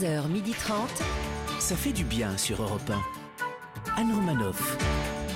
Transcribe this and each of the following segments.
11h30. Ça fait du bien sur Europe 1. Anne Romanoff.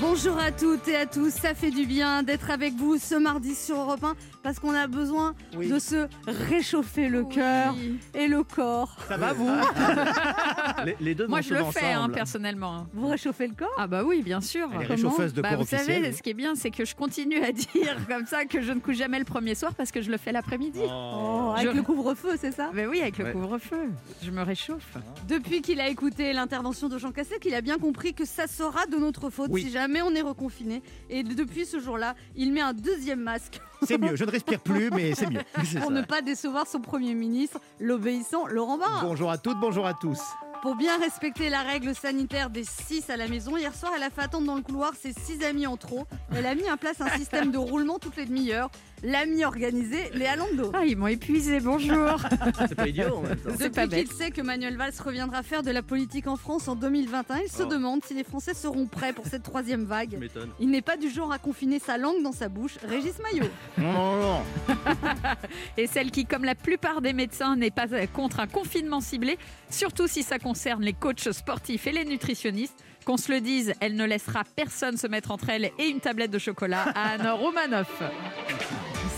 Bonjour à toutes et à tous, ça fait du bien d'être avec vous ce mardi sur Europe 1 parce qu'on a besoin Oui. de se réchauffer le cœur et le corps. Ça va vous les, les deux Moi, vont je le fais hein, personnellement. Vous réchauffez le corps Ah bah oui, bien sûr. Réchauffeuse de Bah, corps vous savez, ce qui est bien, c'est que je continue à dire comme ça que je ne couche jamais le premier soir parce que je le fais l'après-midi. Oh, avec Je- le couvre-feu, c'est ça Mais oui, avec le couvre-feu, je me réchauffe. Depuis qu'il a écouté l'intervention de Jean Cassel, qu'il a bien compris que ça sera de notre faute Oui. si jamais on est reconfiné. Et depuis ce jour-là, il met un deuxième masque C'est mieux, je ne respire plus, mais c'est mieux. Pour ça. ne pas décevoir son Premier ministre, l'obéissant Laurent Barra. Bonjour à toutes, bonjour à tous. Pour bien respecter la règle sanitaire des 6 à la maison, hier soir, elle a fait attendre dans le couloir ses 6 amis en trop. Elle a mis en place un système de roulement toutes les demi-heures. L'ami organisé, Léa Lando. Ah, ils m'ont épuisé, bonjour. C'est pas idiot en même temps. C'est pas Depuis qu'il sait que Manuel Valls reviendra faire de la politique en France en 2021, il se Oh. demande si les Français seront prêts pour cette troisième vague. Il n'est pas du genre à confiner sa langue dans sa bouche. Régis Maillot. Non, non, non. Et celle qui, comme la plupart des médecins, n'est pas contre un confinement ciblé, surtout si ça concerne les coachs sportifs et les nutritionnistes. Qu'on se le dise, elle ne laissera personne se mettre entre elle et une tablette de chocolat à Anne Romanoff.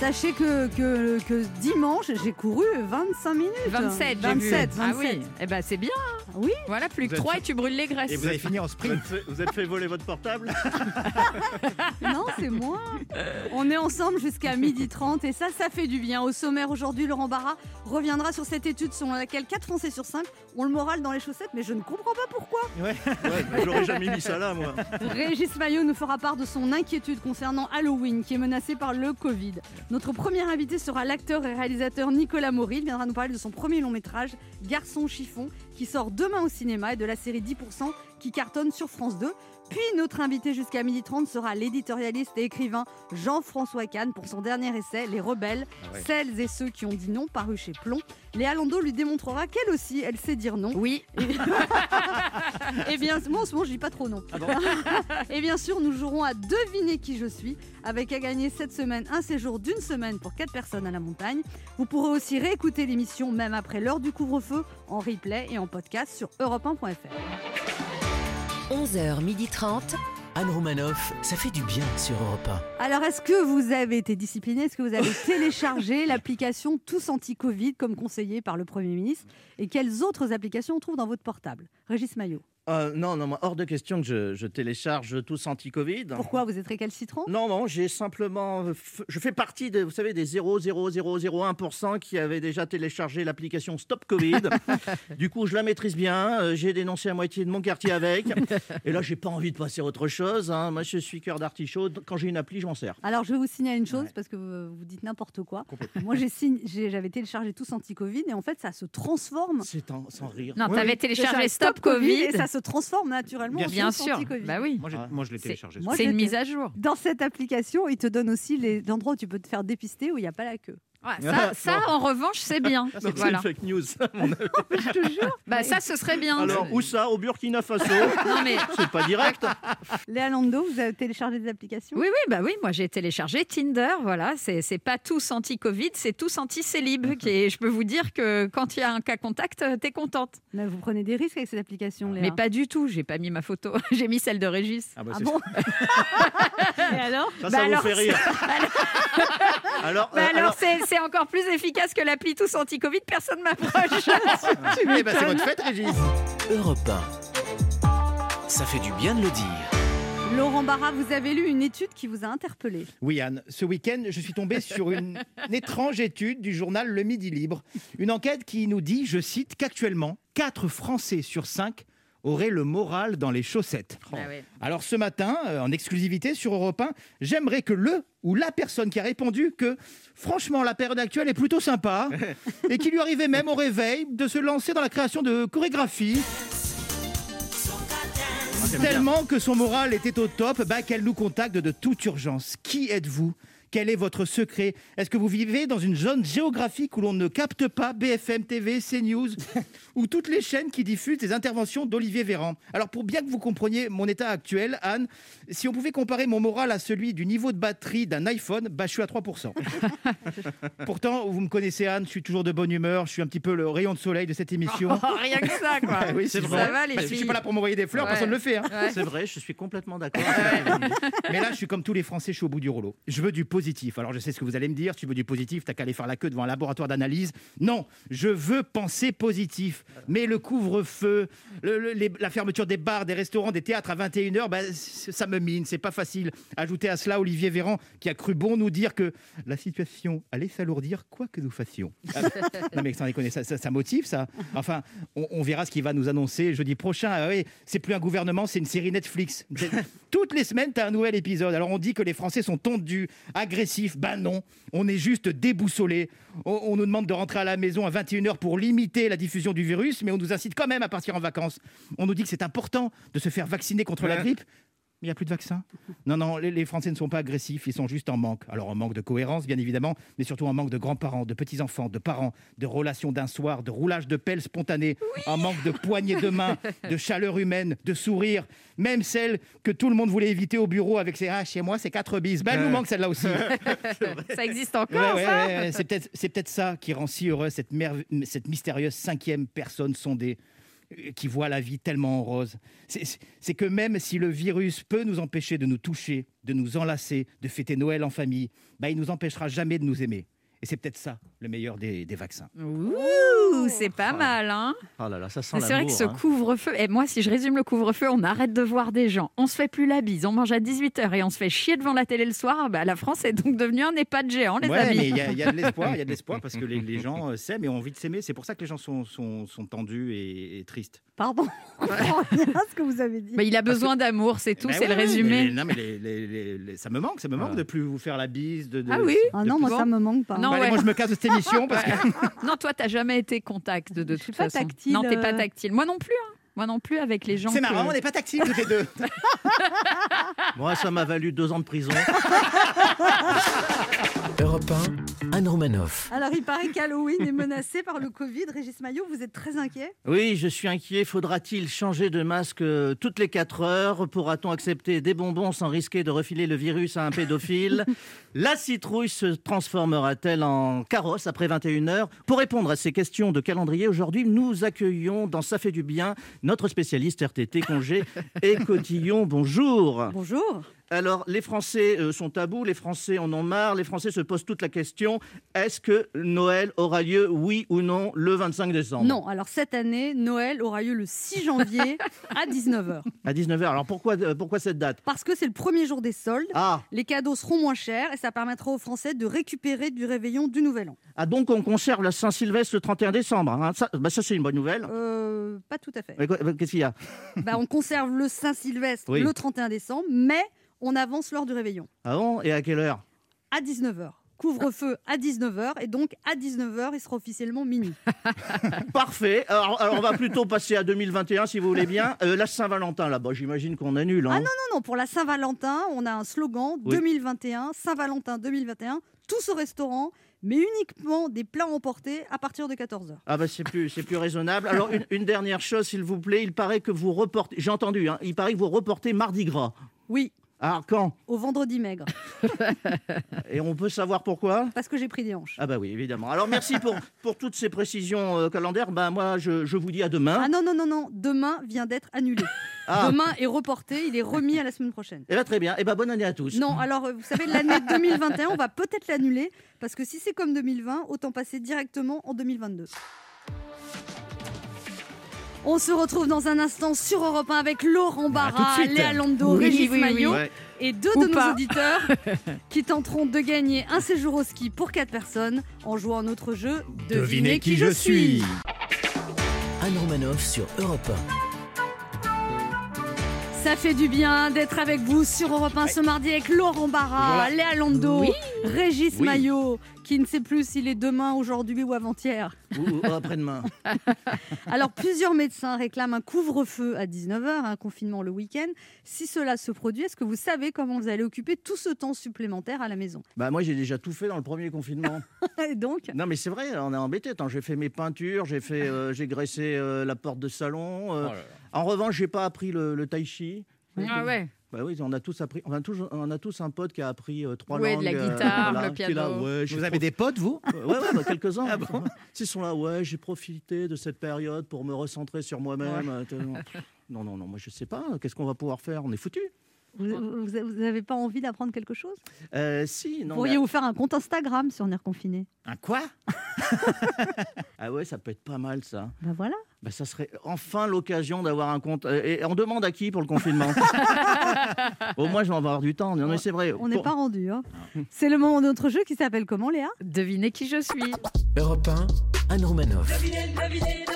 Sachez que, que, que dimanche, j'ai couru 25 minutes. 27, j'ai vu. 27, 27. Ah oui, eh ben c'est bien. Oui. Voilà, plus que Vous êtes 3 fait- et tu brûles les graisses. Et vous avez fini en Vous sprint. êtes, fait, vous êtes fait voler votre portable Non, c'est moi. On est ensemble jusqu'à 12h30 et ça, ça fait du bien. Au sommaire aujourd'hui, Laurent Barra reviendra sur cette étude selon laquelle 4 Français sur 5 ont le moral dans les chaussettes, mais je ne comprends pas pourquoi. Ouais, mais J'aurais jamais mis ça là, moi. Régis Maillot nous fera part de son inquiétude concernant Halloween qui est menacé par le Covid. Notre premier invité sera l'acteur et réalisateur Nicolas Maury. Il viendra nous parler de son premier long métrage, Garçon chiffon, qui sort demain au cinéma et de la série 10% qui cartonne sur France 2. Puis notre invité jusqu'à 12h30 sera l'éditorialiste et écrivain Jean-François Kahn pour son dernier essai, Les Rebelles, Ah ouais. celles et ceux qui ont dit non, paru chez Plomb. Léa Lando lui démontrera qu'elle aussi, elle sait dire non. Oui, Et bien, moi en ce moment, je dis pas trop non. et bien sûr, nous jouerons à deviner qui je suis, avec à gagner cette semaine un séjour d'une semaine pour 4 personnes à la montagne. Vous pourrez aussi réécouter l'émission même après l'heure du couvre-feu en replay et en podcast sur europe1.fr. 11h30. Anne Romanoff, ça fait du bien sur Europe Alors, est-ce que vous avez été discipliné Est-ce que vous avez téléchargé l'application Tous Anti-Covid comme conseillé par le Premier ministre? Et quelles autres applications on trouve dans votre portable? Régis Maillot. Euh, non, non, moi, hors de question que je, je télécharge tous anti-Covid. Pourquoi vous êtes récalcitrant? Non, non, j'ai simplement. Je fais partie, de, vous savez, des 0,0001% qui avaient déjà téléchargé l'application Stop Covid. du coup, je la maîtrise bien. euh, J'ai dénoncé la moitié de mon quartier avec. Et là, j'ai pas envie de passer à autre chose. hein. Moi, je suis cœur d'artichaut. Quand j'ai une appli, je m'en sers. Alors, je vais vous signaler une chose Ouais. parce que vous, vous dites n'importe quoi. Moi, j'avais téléchargé tous anti-Covid et en fait, ça se transforme. C'est en- sans rire. non, Oui, t'avais oui. téléchargé Stop Covid. et ça se transforme naturellement Bien sûr, bah oui. Moi, Ah. moi, je l'ai téléchargé. C'est une mise à jour. Dans cette application, il te donne aussi les endroits où tu peux te faire dépister où il n'y a pas la queue. Ouais, ça, ça, en revanche, c'est bien. Ça, c'est Voilà. une fake news. mon avis. Je te jure. Bah ça, ce serait bien. Alors, où ça? Au Burkina Faso? Non mais C'est pas direct. Léa Lando, vous avez téléchargé des applications? Oui, oui, bah oui. Moi, j'ai téléchargé Tinder. Voilà, c'est c'est pas tous anti-Covid, c'est tous anti-célib. qui est- Je peux vous dire que quand il y a un cas contact, euh, t'es contente. Mais Vous prenez des risques avec cette application, Léa Mais pas du tout. J'ai pas mis ma photo. J'ai mis celle de Régis. Ah bah, Ah c'est- bon? Et alors? Ça, Bah ça alors, vous fait rire. alors, Bah euh, alors, alors- c'est c'est encore plus efficace que l'appli tous anti-Covid. Personne m'approche. Eh ben, c'est votre fête, Régis. 1. Europe 1. Ça fait du bien de le dire. Laurent Barra, vous avez lu une étude qui vous a interpellé. Oui, Anne. Ce week-end, je suis tombé sur une, une étrange étude du journal Le Midi Libre. Une enquête qui nous dit, je cite, qu'actuellement, 4 Français sur 5 auraient le moral dans les chaussettes. Bah ouais. Alors ce matin, euh, en exclusivité sur Europe 1, j'aimerais que le ou la personne qui a répondu que franchement la période actuelle est plutôt sympa et qui lui arrivait même au réveil de se lancer dans la création de chorégraphies tellement que son moral était au top, bah, qu'elle nous contacte de toute urgence. Qui êtes-vous? Quel est votre secret? Est-ce que vous vivez dans une zone géographique où l'on ne capte pas BFM TV, CNews ou toutes les chaînes qui diffusent des interventions d'Olivier Véran? Alors pour bien que vous compreniez mon état actuel, Anne, si on pouvait comparer mon moral à celui du niveau de batterie d'un iPhone, bah, je suis à 3%. Pourtant, vous me connaissez Anne, je suis toujours de bonne humeur, je suis un petit peu le rayon de soleil de cette émission. Oh, rien que ça, quoi. Ah oui, c'est Ça vrai. va, les Parce que je suis filles pas là pour m'envoyer des fleurs, Ouais. personne ne le fait. hein. Ouais. C'est vrai, je suis complètement d'accord. Mais là, je suis comme tous les Français, je suis au bout du rouleau. Je veux du positif. Alors, je sais ce que vous allez me dire. Tu veux du positif, t'as qu'à aller faire la queue devant un laboratoire d'analyse. Non, je veux penser positif. Mais le couvre-feu, le- le- les- la fermeture des bars, des restaurants, des théâtres à 21h, bah, ça me mine. C'est pas facile. Ajoutez à cela Olivier Véran, qui a cru bon nous dire que la situation allait s'alourdir, quoi que nous fassions. Ah, non, mais sans déconner, ça, ça, ça motive, ça. Enfin, on, on verra ce qu'il va nous annoncer jeudi prochain. Ah oui, c'est plus un gouvernement, c'est une série Netflix. Toutes les semaines, tu as un nouvel épisode. Alors, on dit que les Français sont tondus, agressifs. Ben non, on est juste déboussolés. On, on nous demande de rentrer à la maison à 21h pour limiter la diffusion du virus, mais on nous incite quand même à partir en vacances. On nous dit que c'est important de se faire vacciner contre la grippe. Mais il n'y a plus de vaccin. Non, non, les, les Français ne sont pas agressifs, ils sont juste en manque. Alors en manque de cohérence, bien évidemment, mais surtout en manque de grands-parents, de petits-enfants, de parents, de relations d'un soir, de roulage de pelle spontané, en manque de poignées de main, de chaleur humaine, de sourire, même celle que tout le monde voulait éviter au bureau avec ses ah, chez moi, c'est quatre bises. Ben, elle nous manque celle-là aussi. Ça existe encore, ouais, ça ouais, ouais, c'est peut-être ça qui rend si heureuse cette, mystérieuse cinquième personne sondée qui voit la vie tellement en rose. C'est que même si le virus peut nous empêcher de nous toucher, de nous enlacer, de fêter Noël en famille, bah, il nous empêchera jamais de nous aimer. Et c'est peut-être ça le meilleur des, des vaccins. Ouh, c'est pas mal, hein Oh là là, ça sent C'est vrai que ce hein. couvre-feu, et moi, si je résume le couvre-feu, on arrête de voir des gens, on se fait plus la bise, on mange à 18h et on se fait chier devant la télé le soir. Bah, la France est donc devenue un EHPAD géant, les Ouais, amis. mais il y, a- il y a de l'espoir, il y a de l'espoir parce que les, les gens euh, s'aiment et ont envie de s'aimer. C'est pour ça que les gens sont, sont, sont tendus et, et tristes. Pardon, ce que vous avez dit. Mais il a besoin d'amour, c'est tout, Ben c'est ouais, le résumé. mais- non, mais les- les- les- les- ça me manque, ça me manque Ah. de plus vous faire la bise. De, de- Ah oui Ah non, moi Bon. ça me manque pas. Non, Bah, ouais. moi je me casse de cette émission parce que Non, toi, t'as jamais été contact de, de Je suis toute pas façon. tactile, Non, t'es pas euh. tactile. Moi non plus. hein. Moi non plus avec les gens. c'est que- marrant, on n'est pas tactiles toutes les deux. Moi, ça m'a valu deux ans de prison. Europe 1, Anne Romanoff. Alors il paraît qu'Halloween est menacé par le Covid. Régis Maillot, vous êtes très inquiet? Oui, je suis inquiet. Faudra-t-il changer de masque euh, toutes les 4 heures? Pourra-t-on accepter des bonbons sans risquer de refiler le virus à un pédophile? La citrouille se transformera-t-elle en carrosse après 21 heures? Pour répondre à ces questions de calendrier, aujourd'hui, nous accueillons dans Ça fait du bien notre spécialiste RTT, congé et cotillon. Bonjour. Bonjour. Alors, les Français euh, sont à bout, les Français en ont marre, les Français se posent toute la question est-ce que Noël aura lieu, oui ou non, le 25 décembre? Non, alors cette année, Noël aura lieu le 6 janvier à 19h. À 19h. Alors pourquoi, euh, pourquoi cette date? Parce que c'est le premier jour des soldes. ah. Les cadeaux seront moins chers et ça permettra aux Français de récupérer du réveillon du Nouvel An. ah, donc on conserve la Saint-Sylvestre le 31 décembre. hein? Ça, bah, ça c'est une bonne nouvelle. Euh, pas tout à fait. Qu'est-ce qu'il y a? Bah, on conserve le Saint-Sylvestre Oui. le 31 décembre, mais on avance l'heure du réveillon Ah bon Et à quelle heure? À 19h. Couvre-feu à 19h et donc à 19h, il sera officiellement minuit. Parfait. Alors, alors, on va plutôt passer à 2021 si vous voulez bien. Euh, la Saint-Valentin là-bas, j'imagine qu'on annule. Hein. Ah non, non, non, pour la Saint-Valentin, on a un slogan Oui. 2021, Saint-Valentin 2021, tous au restaurant, mais uniquement des plats emportés à partir de 14h. Ah bah c'est plus, c'est plus raisonnable. Alors une, une dernière chose s'il vous plaît, il paraît que vous reportez, j'ai entendu, hein, il paraît que vous reportez Mardi Gras. Oui, Alors quand? Au vendredi maigre, Et on peut savoir pourquoi? Parce que j'ai pris des hanches. Ah bah oui, évidemment. Alors merci pour, pour toutes ces précisions euh, calendaires. Bah moi, je, je vous dis à demain. Ah non, non, non, non, demain vient d'être annulé. Ah. Demain est reporté, il est remis à la semaine prochaine. Eh ben, très bien. Eh ben, bonne année à tous. Non, alors euh, vous savez, l'année 2021, on va peut-être l'annuler, parce que si c'est comme 2020, autant passer directement en 2022. On se retrouve dans un instant sur Europe 1 avec Laurent de Barra. Léa Lando, Oui, Régis oui, oui. Maillot Ouais. et deux Ou de nos auditeurs qui tenteront de gagner un séjour au ski pour quatre personnes en jouant à notre jeu Devinez qui je suis. Anne Romanoff sur Europe Ça fait du bien d'être avec vous sur Europe 1 ce mardi avec Laurent Barra, Voilà. Léa Lando, Oui. Régis Oui. Maillot, qui ne sait plus s'il est demain, aujourd'hui ou avant-hier. Ou, ou après-demain. Alors, plusieurs médecins réclament un couvre-feu à 19h, un confinement le week-end. Si cela se produit, est-ce que vous savez comment vous allez occuper tout ce temps supplémentaire à la maison? Bah moi j'ai déjà tout fait dans le premier confinement. Et donc, non mais c'est vrai, on est embêté. J'ai fait mes peintures, j'ai fait, euh, j'ai graissé euh, la porte de salon. euh. En revanche, j'ai pas appris le, le tai chi. Ah ouais. Bah oui, on a tous appris. On a tous, on a tous un pote qui a appris euh, trois Ouais, langues. de la euh, guitare, le là, piano. ouais, Vous avez des potes, vous? Ouais, ouais, bah, quelques-uns. Ah bon? Ils sont là, ouais, j'ai profité de cette période pour me recentrer sur moi-même. Euh, Non, non, non, moi je sais pas. Qu'est-ce qu'on va pouvoir faire? On est foutu. Vous n'avez pas envie d'apprendre quelque chose? Euh, si, Vous non. pourriez mais- vous faire un compte Instagram si on est reconfiné. Un quoi? Ah ouais, ça peut être pas mal ça. Ben voilà. Bah, ça serait enfin l'occasion d'avoir un compte. Euh, Et on demande à qui pour le confinement? Au moins, je vais avoir du temps. Non, mais c'est vrai. On n'est Pour- pas rendu. hein. C'est le moment de notre jeu qui s'appelle comment, Léa? Devinez qui je suis. Europe 1, Anne Romanoff. Le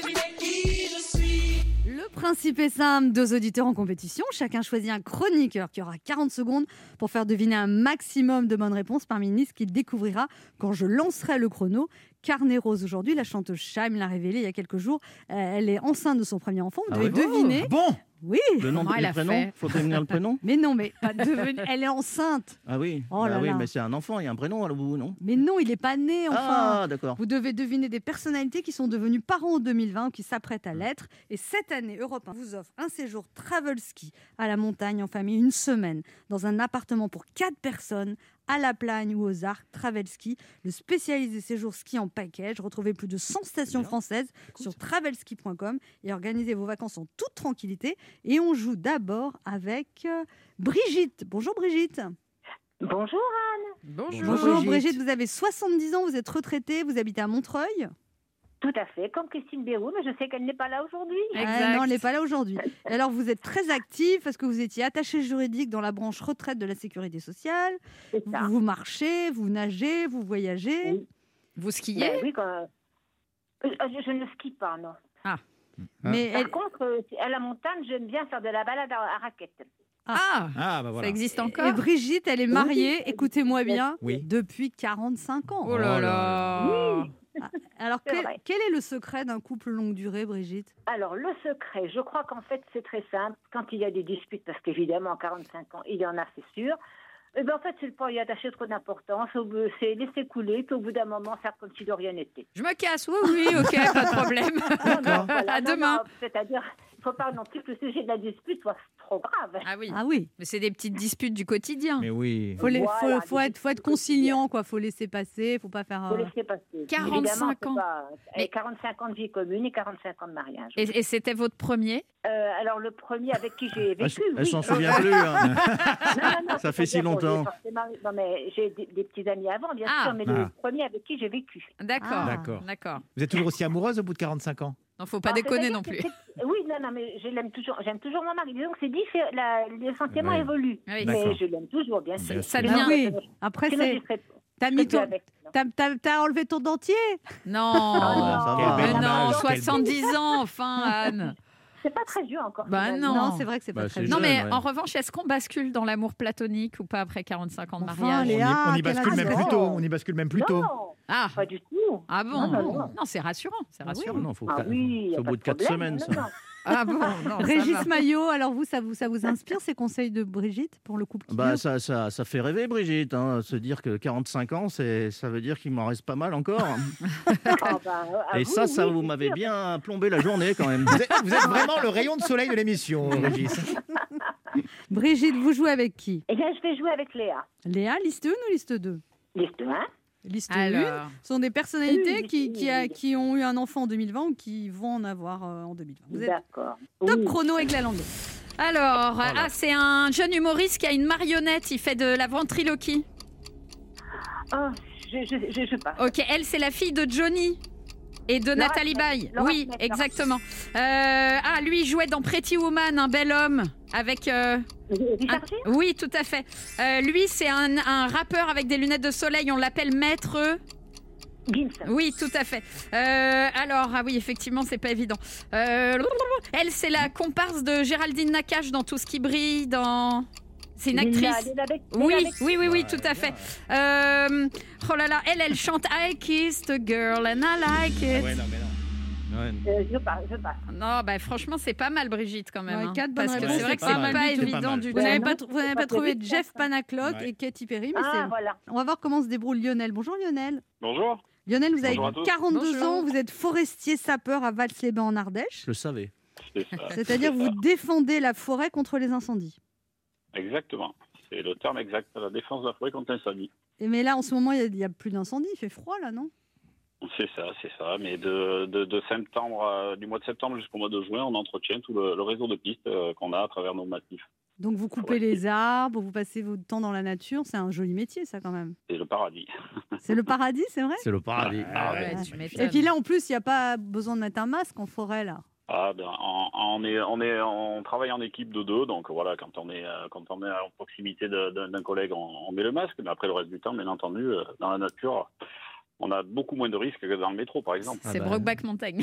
principe est simple, deux auditeurs en compétition, chacun choisit un chroniqueur qui aura 40 secondes pour faire deviner un maximum de bonnes réponses parmi une liste qu'il découvrira quand je lancerai le chrono. Carnet Rose aujourd'hui, la chanteuse Chaim l'a révélé il y a quelques jours, Euh, elle est enceinte de son premier enfant, vous Ah devez ouais deviner. Oh, Bon Oui, Le nom a prénom fait? Faut prévenir le prénom? Mais non, mais pas devenu- elle est enceinte. Ah oui. Oh Bah là oui, là. mais c'est un enfant, il y a un prénom à bout, non? Mais non, il n'est pas né enfin. Ah, d'accord. Vous devez deviner des personnalités qui sont devenues parents en 2020 ou qui s'apprêtent à l'être. Et cette année, Europe 1 vous offre un séjour travel ski à la montagne en famille, une semaine, dans un appartement pour 4 personnes, à la Plagne ou aux Arcs, Travel Ski, le spécialiste des séjours ski en package. Retrouvez plus de 100 stations françaises sur travelski.com et organisez vos vacances en toute tranquillité. Et on joue d'abord avec euh, Brigitte. Bonjour Brigitte. Bonjour. Bonjour. Bonjour Brigitte. Brigitte, vous avez 70 ans, vous êtes retraitée, vous habitez à Montreuil. Tout à fait, comme Christine Béroux, mais je sais qu'elle n'est pas là aujourd'hui. Ah, non, elle n'est pas là aujourd'hui. Alors, vous êtes très active parce que vous étiez attaché juridique dans la branche retraite de la sécurité sociale. Vous, vous marchez, vous nagez, vous voyagez. Oui. Vous skiez Ben oui, quand- Euh, je, je ne skie pas, non. Mais Par elle- contre, euh, à la montagne, j'aime bien faire de la balade à, à raquette. Ah, Ah, bah ça existe et encore? Brigitte, elle est mariée, écoutez-moi bien, Oui. depuis 45 ans. Oh là Oh là là. Alors, quel, est le secret d'un couple longue durée, Brigitte? Alors, le secret, je crois qu'en fait, c'est très simple. Quand il y a des disputes, parce qu'évidemment, à 45 ans, il y en a, c'est sûr. Eh ben, en fait, c'est le pas y attacher trop d'importance. C'est laisser couler, puis au bout d'un moment, faire comme si de rien n'était. Je me casse, oui, oui, ok, pas de problème. Non, non, voilà, À non, demain. C'est-à-dire, il ne faut pas non plus que le sujet de la dispute soit trop grave. Ah oui, Ah oui, mais c'est des petites disputes du quotidien. Mais oui. faut, les- Voilà, faut, faut être, faut être conciliant, quoi. Faut laisser passer, faut pas faire. faut laisser passer. 45 Évidemment, c'est ans. pas- Mais- et 45 ans de vie commune et 45 ans de mariage. Et, et c'était votre premier? Euh, alors, le premier avec qui j'ai Elle, vécu. elle oui. s'en souvient plus. hein. Non, non, non, Ça fait si longtemps. Non, mais j'ai des, des petits amis avant, bien Ah. sûr, mais Ah. le premier avec qui j'ai vécu. D'accord, Ah. D'accord. d'accord. Vous êtes toujours aussi amoureuse au bout de 45 ans? Non, faut pas Alors, déconner non plus. Oui, non, non, mais je l'aime toujours. J'aime toujours mon mari. Disons que c'est. La- Les sentiments Ouais. évoluent. Ah oui. mais je l'aime toujours, bien sûr. Ça devient- Ah oui. Après, c'est. T'as mis ton. non. T'as, t'as- t'as enlevé ton dentier Non, ça va. mais Quelle belle non, image, quelle 70 ans, enfin, Anne. C'est pas très vieux encore. Bah non. Non, c'est vrai que c'est pas Bah, très c'est bien. Non, mais ouais. en revanche, est-ce qu'on bascule dans l'amour platonique ou pas après 45 ans de Enfin, mariage On y, on bascule même plus tôt. On y bascule même plus tôt. Non, Ah, pas du tout. ah bon Non, non, non. Non, c'est rassurant, c'est Ah oui. rassurant. Non, faut Ah oui, y a c'est au pas bout de de 4 problème. semaines, Non, ça. Ah bon, non, Régis. Maillot, alors vous, ça vous, ça vous inspire ces conseils de Brigitte pour le couple qui Bah, dure ça, ça, ça fait rêver, Brigitte. hein, se dire que 45 ans, c'est, ça veut dire qu'il m'en reste pas mal encore. Ah, bah, Et vous, ça, ça, oui, vous m'avez bien plombé la journée quand même. Vous êtes, vous êtes vraiment le rayon de soleil de l'émission, Régis. Brigitte, vous jouez avec qui? Eh bien, je vais jouer avec Léa. Léa, liste 1 ou liste 2 Liste 1. Liste 1 Alors, sont des personnalités Oui, qui, qui, a- qui ont eu un enfant en 2020 ou qui vont en avoir euh, en 2020. Vous êtes D'accord. top Oui. chrono avec la langue. alors ah, c'est un jeune humoriste qui a une marionnette, il fait de la ventriloquie. Ah, je, je, je, je passe. Ok, elle, c'est la fille de Johnny. Et de Laura Nathalie. Baye. Oui, exactement. Euh, ah, lui, il jouait dans Pretty Woman, un bel homme. Avec. euh, un- Oui, tout à fait. Euh, lui, c'est un, un rappeur avec des lunettes de soleil. On l'appelle Maître. Gims. Oui, tout à fait. Euh, alors, ah oui, effectivement, c'est pas évident. Euh, elle, c'est la comparse de Géraldine Nakache dans Tout ce qui brille, dans. C'est une actrice. Lina Bec- Oui, oui, oui, oui, tout à fait. Euh, oh là là, elle, elle chante I kissed a girl and I like it. Ouais, non, mais non. Ouais. Euh, je passe, je passe. Non, bah franchement, c'est pas mal, Brigitte, quand même. Ouais, hein. Parce que c'est vrai que pas c'est pas pas évident du Vous tout. n'avez pas, vous n'avez pas trouvé Jeff. Panaclock Ouais. et Katy Perry, mais Ah, voilà. On va voir comment se débrouille Lionel. Bonjour Lionel. Bonjour. Lionel, vous avez Bonjour à tous. 42 Bonjour. ans, vous êtes forestier sapeur à Vals-les-Bains en Ardèche. Je le savais. C'est-à-dire que vous défendez la forêt contre les incendies. Exactement. C'est le terme exact. La défense de la forêt contre l'incendie. Et mais là, en ce moment, il n'y a, plus d'incendie, il fait froid là, non? C'est ça, c'est ça. Mais de, de, de septembre, à- du mois de septembre jusqu'au mois de juin, on entretient tout le, le réseau de pistes euh, qu'on a à travers nos massifs. Donc vous coupez Ouais. les arbres, vous passez votre temps dans la nature, c'est un joli métier ça quand même. C'est le paradis. C'est le paradis, c'est vrai? C'est le paradis. Ah Ouais, ouais. tu Et puis là, en plus, il n'y a pas besoin de mettre un masque en forêt là. Ah ben, on, est, on est, on travaille en équipe de deux, donc voilà, quand on est, euh, quand on est en proximité d'un collègue, on, on met le masque, mais après le reste du temps, bien entendu, euh, dans la nature, on a beaucoup moins de risques que dans le métro, par exemple. C'est Ah bah. Brokeback Mountain.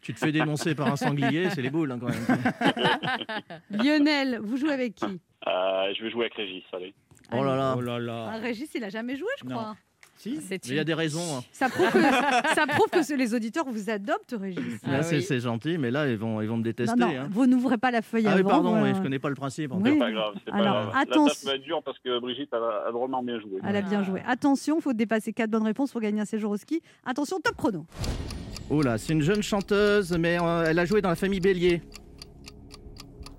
Tu te fais dénoncer par un sanglier, c'est les boules hein, quand même. Lionel, vous jouez avec qui? Euh, je vais jouer avec Régis, allez. Oh là là. Oh là Ah, là. Régis, il a jamais joué, je Non. crois. Si C'est Mais il y a des raisons. hein. Ça prouve que, ça prouve que les auditeurs vous adoptent, Régis. Ah Là, c'est oui. c'est gentil, mais là, ils vont, ils vont me détester. non, non, hein. vous n'ouvrez pas la feuille Ah oui, avant. pardon, voilà. oui, je connais pas le principe. Oui. C'est pas grave, c'est pas Alors, grave. La va être dure parce que Brigitte a, a drôlement bien joué. Elle a bien joué. Attention, faut dépasser quatre bonnes réponses pour gagner un séjour au ski. Attention, top chrono. Oh là, c'est une jeune chanteuse, mais euh, elle a joué dans la famille Bélier.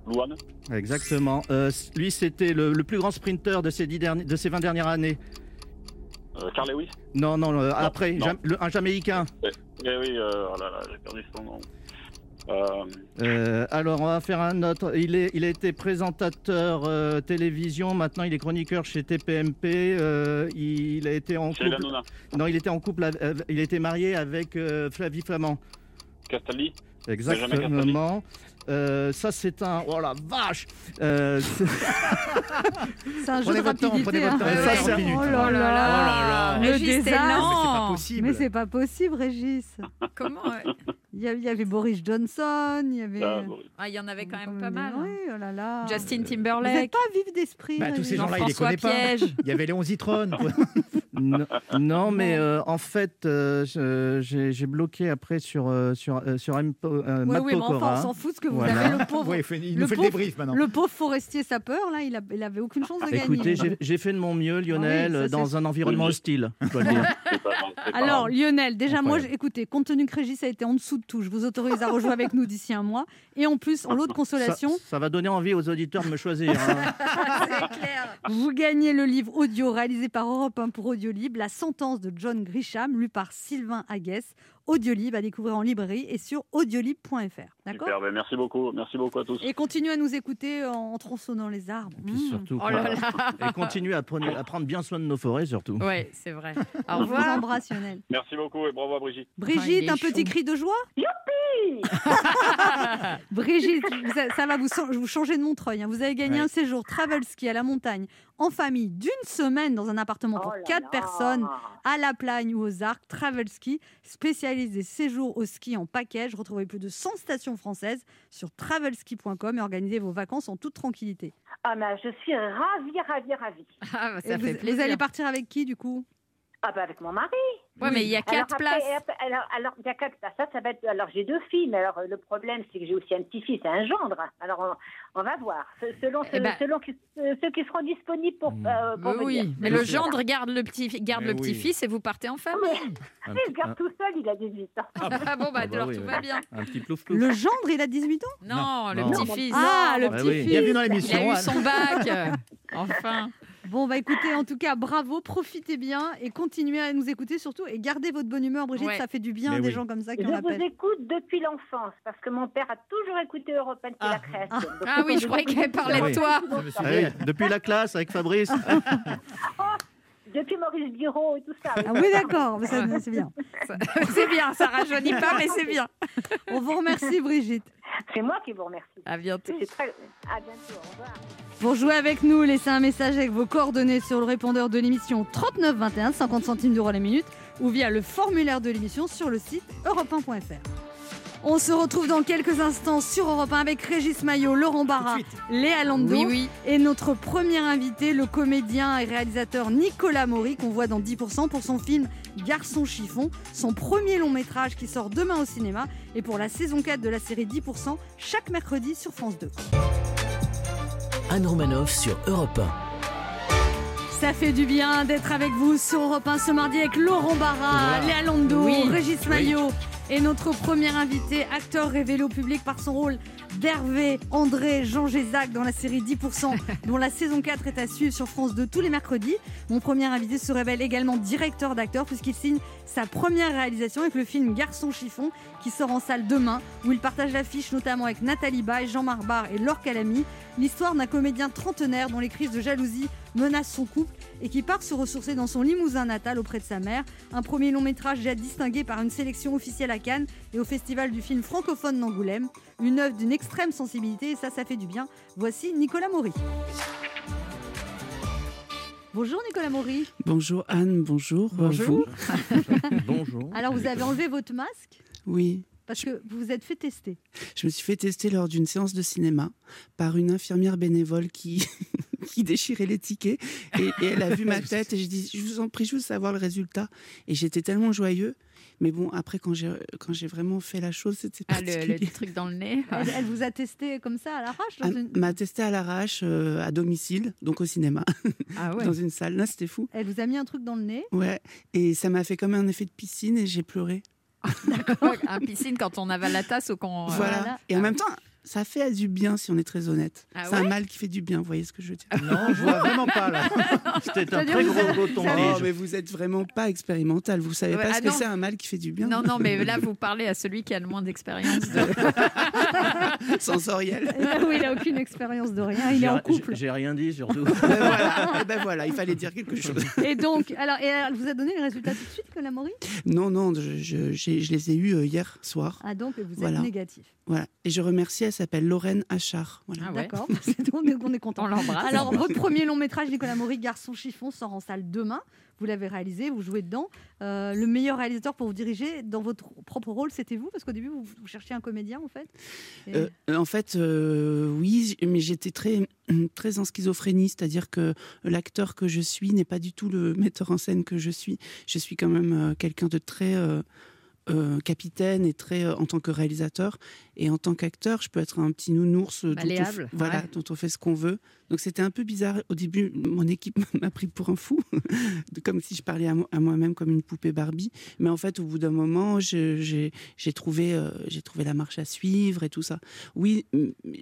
Louane Exactement. Euh, lui, c'était le, le plus grand sprinter de ces, dix derniers- de ces 20 dernières années. Euh, Carl Lewis Non, non, après, non. Jam- le- un Jamaïcain. Eh oui, euh, oh là là, j'ai perdu son nom. Euh, Euh, alors, on va faire un autre. Il, est, il a été présentateur euh, télévision, maintenant il est chroniqueur chez TPMP. il a été en couple. Non, il était en couple. il été marié avec Flavie Flamand. Castaldi Exactement. Euh, ça, c'est un. Oh la vache Euh, c'est- un jeu Prenez de votre temps, rapidité. prenez votre hein. temps. Ça, c'est- 40 minutes. Oh là Oh là là, là. le Régis, t'es désastre. lent. Mais c'est pas possible. Mais c'est pas possible, Régis. Comment euh, Il y, avait Boris Johnson, il y avait. Ah, bon. ah, Il y en avait quand même pas mal. hein. Oui, oh là là. Justin Vous n'êtes Timberlake. pas vif d'esprit. Bah, tous ces gens-là, il les Jean-François connaît pas. Piège. Il y avait Léon Zitrone. quoi. non, non, mais euh, en fait, euh, j'ai bloqué après sur, euh, sur, euh, sur M. Euh, Oui, oui, mais enfin, on s'en fout ce que vous Voilà. avez. Le pauvre, Ouais, il fait- il le nous fait le pauvre- débrief maintenant. le pauvre forestier sapeur, là, il, a, il avait aucune chance de gagner. Écoutez, j'ai- fait de mon mieux, Lionel, Ah oui, ça, dans un environnement Oui. hostile, je dois le dire. Pas Alors. Lionel, déjà, moi, Incroyable. écoutez, compte tenu que Régis a été en dessous de je vous autorise à rejouer avec nous d'ici un mois. Et en plus, en lot de Ça, consolation, ça va donner envie aux auditeurs de me choisir. hein. vous gagnez le livre audio réalisé par Europe 1 pour Audiolib, La sentence de John Grisham, lu par Sylvain Aguès. Audiolib à découvrir en librairie et sur audiolib.fr. D'accord Super, ben, merci beaucoup, merci beaucoup à tous. Et continuez à nous écouter en tronçonnant les arbres. Et puis Mmh. surtout, Oh là là. et continuez à prendre, à prendre bien soin de nos forêts, surtout. Ouais, c'est vrai. Au revoir. embrasse. Merci beaucoup et bravo à Brigitte. Brigitte, un petit chaud. cri de joie Youpi Brigitte, ça va vous, chan- vous changer de Montreuil. hein. Vous avez gagné Ouais. un séjour travel ski à la montagne en famille d'une semaine dans un appartement pour Oh là 4 là. personnes à la Plagne ou aux Arcs. Travel Ski, spécialiste des séjours au ski en package. Retrouvez plus de 100 stations françaises sur travelski.com et organisez vos vacances en toute tranquillité. Ah, mais je suis ravie, ravie, ravie. Ah, bah, ça vous, fait vous plaisir. allez partir avec qui du coup? Ah, bah, avec mon mari. Ouais, mais il y a quatre places. après- alors, alors, il y a quatre places. Ça, ça va être. Alors, j'ai deux filles, mais alors, euh, le problème, c'est que j'ai aussi un petit-fils et un gendre. Alors, on, on va voir. Se- Selon, Eh ben- selon qui- euh, ceux qui seront disponibles pour, euh, pour Mais venir. oui, mais le gendre garde le petit, garde Mais le oui. petit-fils et vous partez en famille. Un Il garde tout seul, il a 18 ans. Ah bon, bah, Ah bah alors oui, tout oui. va bien. un, petit plouf plouf. Le gendre, il a 18 ans? Non, le petit-fils. Ah, le Bah petit-fils oui. Bienvenue dans Il a eu son bac. enfin. Bon, bah écoutez, en tout cas, bravo, profitez bien et continuez à nous écouter surtout et gardez votre bonne humeur, Brigitte, Ouais. ça fait du bien Mais des oui. gens comme ça qui Je en vous appellent. écoute depuis l'enfance, parce que mon père a toujours écouté Europe 1 depuis Ah. la création. Donc, Ah oui, je croyais qu'elle parlait Oui. de toi. Je Ah souviens. oui, depuis la classe avec Fabrice. Depuis Maurice Guiraud et tout ça. Ah oui, d'accord, mais ça, c'est bien. C'est bien, ça rajeunit pas, mais c'est bien. On vous remercie, Brigitte. C'est moi qui vous remercie. À bientôt. C'est très... À bientôt, au revoir. Pour jouer avec nous, laissez un message avec vos coordonnées sur le répondeur de l'émission 39 21, 50 centimes d'euros la minute, ou via le formulaire de l'émission sur le site europe1.fr. On se retrouve dans quelques instants sur Europe 1 avec Régis Maillot, Laurent Barra, Léa Oui, oui. et notre premier invité, le comédien et réalisateur Nicolas Maury, qu'on voit dans 10% pour son film Garçon chiffon, son premier long métrage qui sort demain au cinéma et pour la saison 4 de la série 10% chaque mercredi sur France 2. Anne Romanoff sur Europe Ça fait du bien d'être avec vous sur Europe 1 ce mardi avec Laurent Barra, Léa Lando, Oui. Régis Maillot et notre premier invité, acteur révélé au public par son rôle d'Hervé, André, Jean Gézac dans la série 10%, dont la saison 4 est à suivre sur France 2 tous les mercredis. Mon premier invité se révèle également directeur d'acteur puisqu'il signe sa première réalisation avec le film Garçon chiffon qui sort en salle demain, où il partage l'affiche notamment avec Nathalie Baye, Jean-Marc Barr et Laure Calamy. L'histoire d'un comédien trentenaire dont les crises de jalousie menacent son couple et qui part se ressourcer dans son limousin natal auprès de sa mère. Un premier long métrage déjà distingué par une sélection officielle à Cannes et au Festival du film francophone d'Angoulême. Une œuvre d'une extrême sensibilité et ça, ça fait du bien. Voici Nicolas Maury. Bonjour Nicolas Maury. Bonjour Anne, bonjour. Bonjour. vous. Bonjour. Alors vous avez enlevé votre masque Oui, parce que vous vous êtes fait tester. je me suis fait tester lors d'une séance de cinéma par une infirmière bénévole qui, qui déchirait les tickets. Et, et elle a vu ma tête et j'ai dit, je vous en prie, je veux savoir le résultat. Et j'étais tellement joyeux. Mais bon, après, quand j'ai, quand j'ai vraiment fait la chose, c'était Ah, le, truc dans le nez. Elle, elle vous a testé comme ça à l'arrache dans Elle une- m'a testé à l'arrache, euh, à domicile, donc au cinéma, Ah ouais. dans une salle. Là, c'était fou. Elle vous a mis un truc dans le nez? Ouais. Et ça m'a fait comme un effet de piscine et j'ai pleuré. Un piscine quand on avale la tasse ou qu'on. Voilà. Voilà. Et en même temps, ça fait du bien si on est très honnête. Ah c'est un mal qui fait du bien, vous voyez ce que je veux dire Non, je vois vraiment pas là. C'était un très gros coton Oh, tige. mais vous êtes vraiment pas expérimental. Vous savez Ouais, pas ah ce que non. c'est un mal qui fait du bien. Non, non, mais là, vous parlez à celui qui a le moins d'expérience. de- Sensoriel. oui, il n'a aucune expérience de rien. Il est en couple. J'ai j'ai rien dit surtout. ben voilà. Eh ben voilà, il fallait dire quelque chose. Et donc, alors, et elle vous a donné les résultats tout de suite, Nicolas Maury Non, non, je, je- j'ai- je les ai eus euh, hier soir. Ah donc, vous êtes Voilà. négatif. Voilà. Et je remercie, elle s'appelle Lorraine Achard. Voilà. Ah ouais. D'accord, c'est donc on est content. On l'embrasse. Alors, votre premier long métrage, Nicolas Maury, Garçon chiffon, sort en salle demain. Vous l'avez réalisé, vous jouez dedans. Euh, le meilleur réalisateur pour vous diriger dans votre propre rôle, c'était vous? Parce qu'au début, vous, vous cherchiez un comédien, en fait. Et- Euh, en fait, euh, oui, mais j'étais très, très en schizophrénie, c'est-à-dire que l'acteur que je suis n'est pas du tout le metteur en scène que je suis. Je suis quand même euh, quelqu'un de très euh, capitaine et très euh, en tant que réalisateur. Et en tant qu'acteur, je peux être un petit nounours euh, dont on, f- Malléable, voilà, ouais. dont on fait ce qu'on veut. Donc c'était un peu bizarre. Au début, mon équipe m'a pris pour un fou, comme si je parlais à, mo- à moi-même comme une poupée Barbie. Mais en fait, au bout d'un moment, j'ai trouvé, euh, j'ai trouvé la marche à suivre et tout ça. Oui,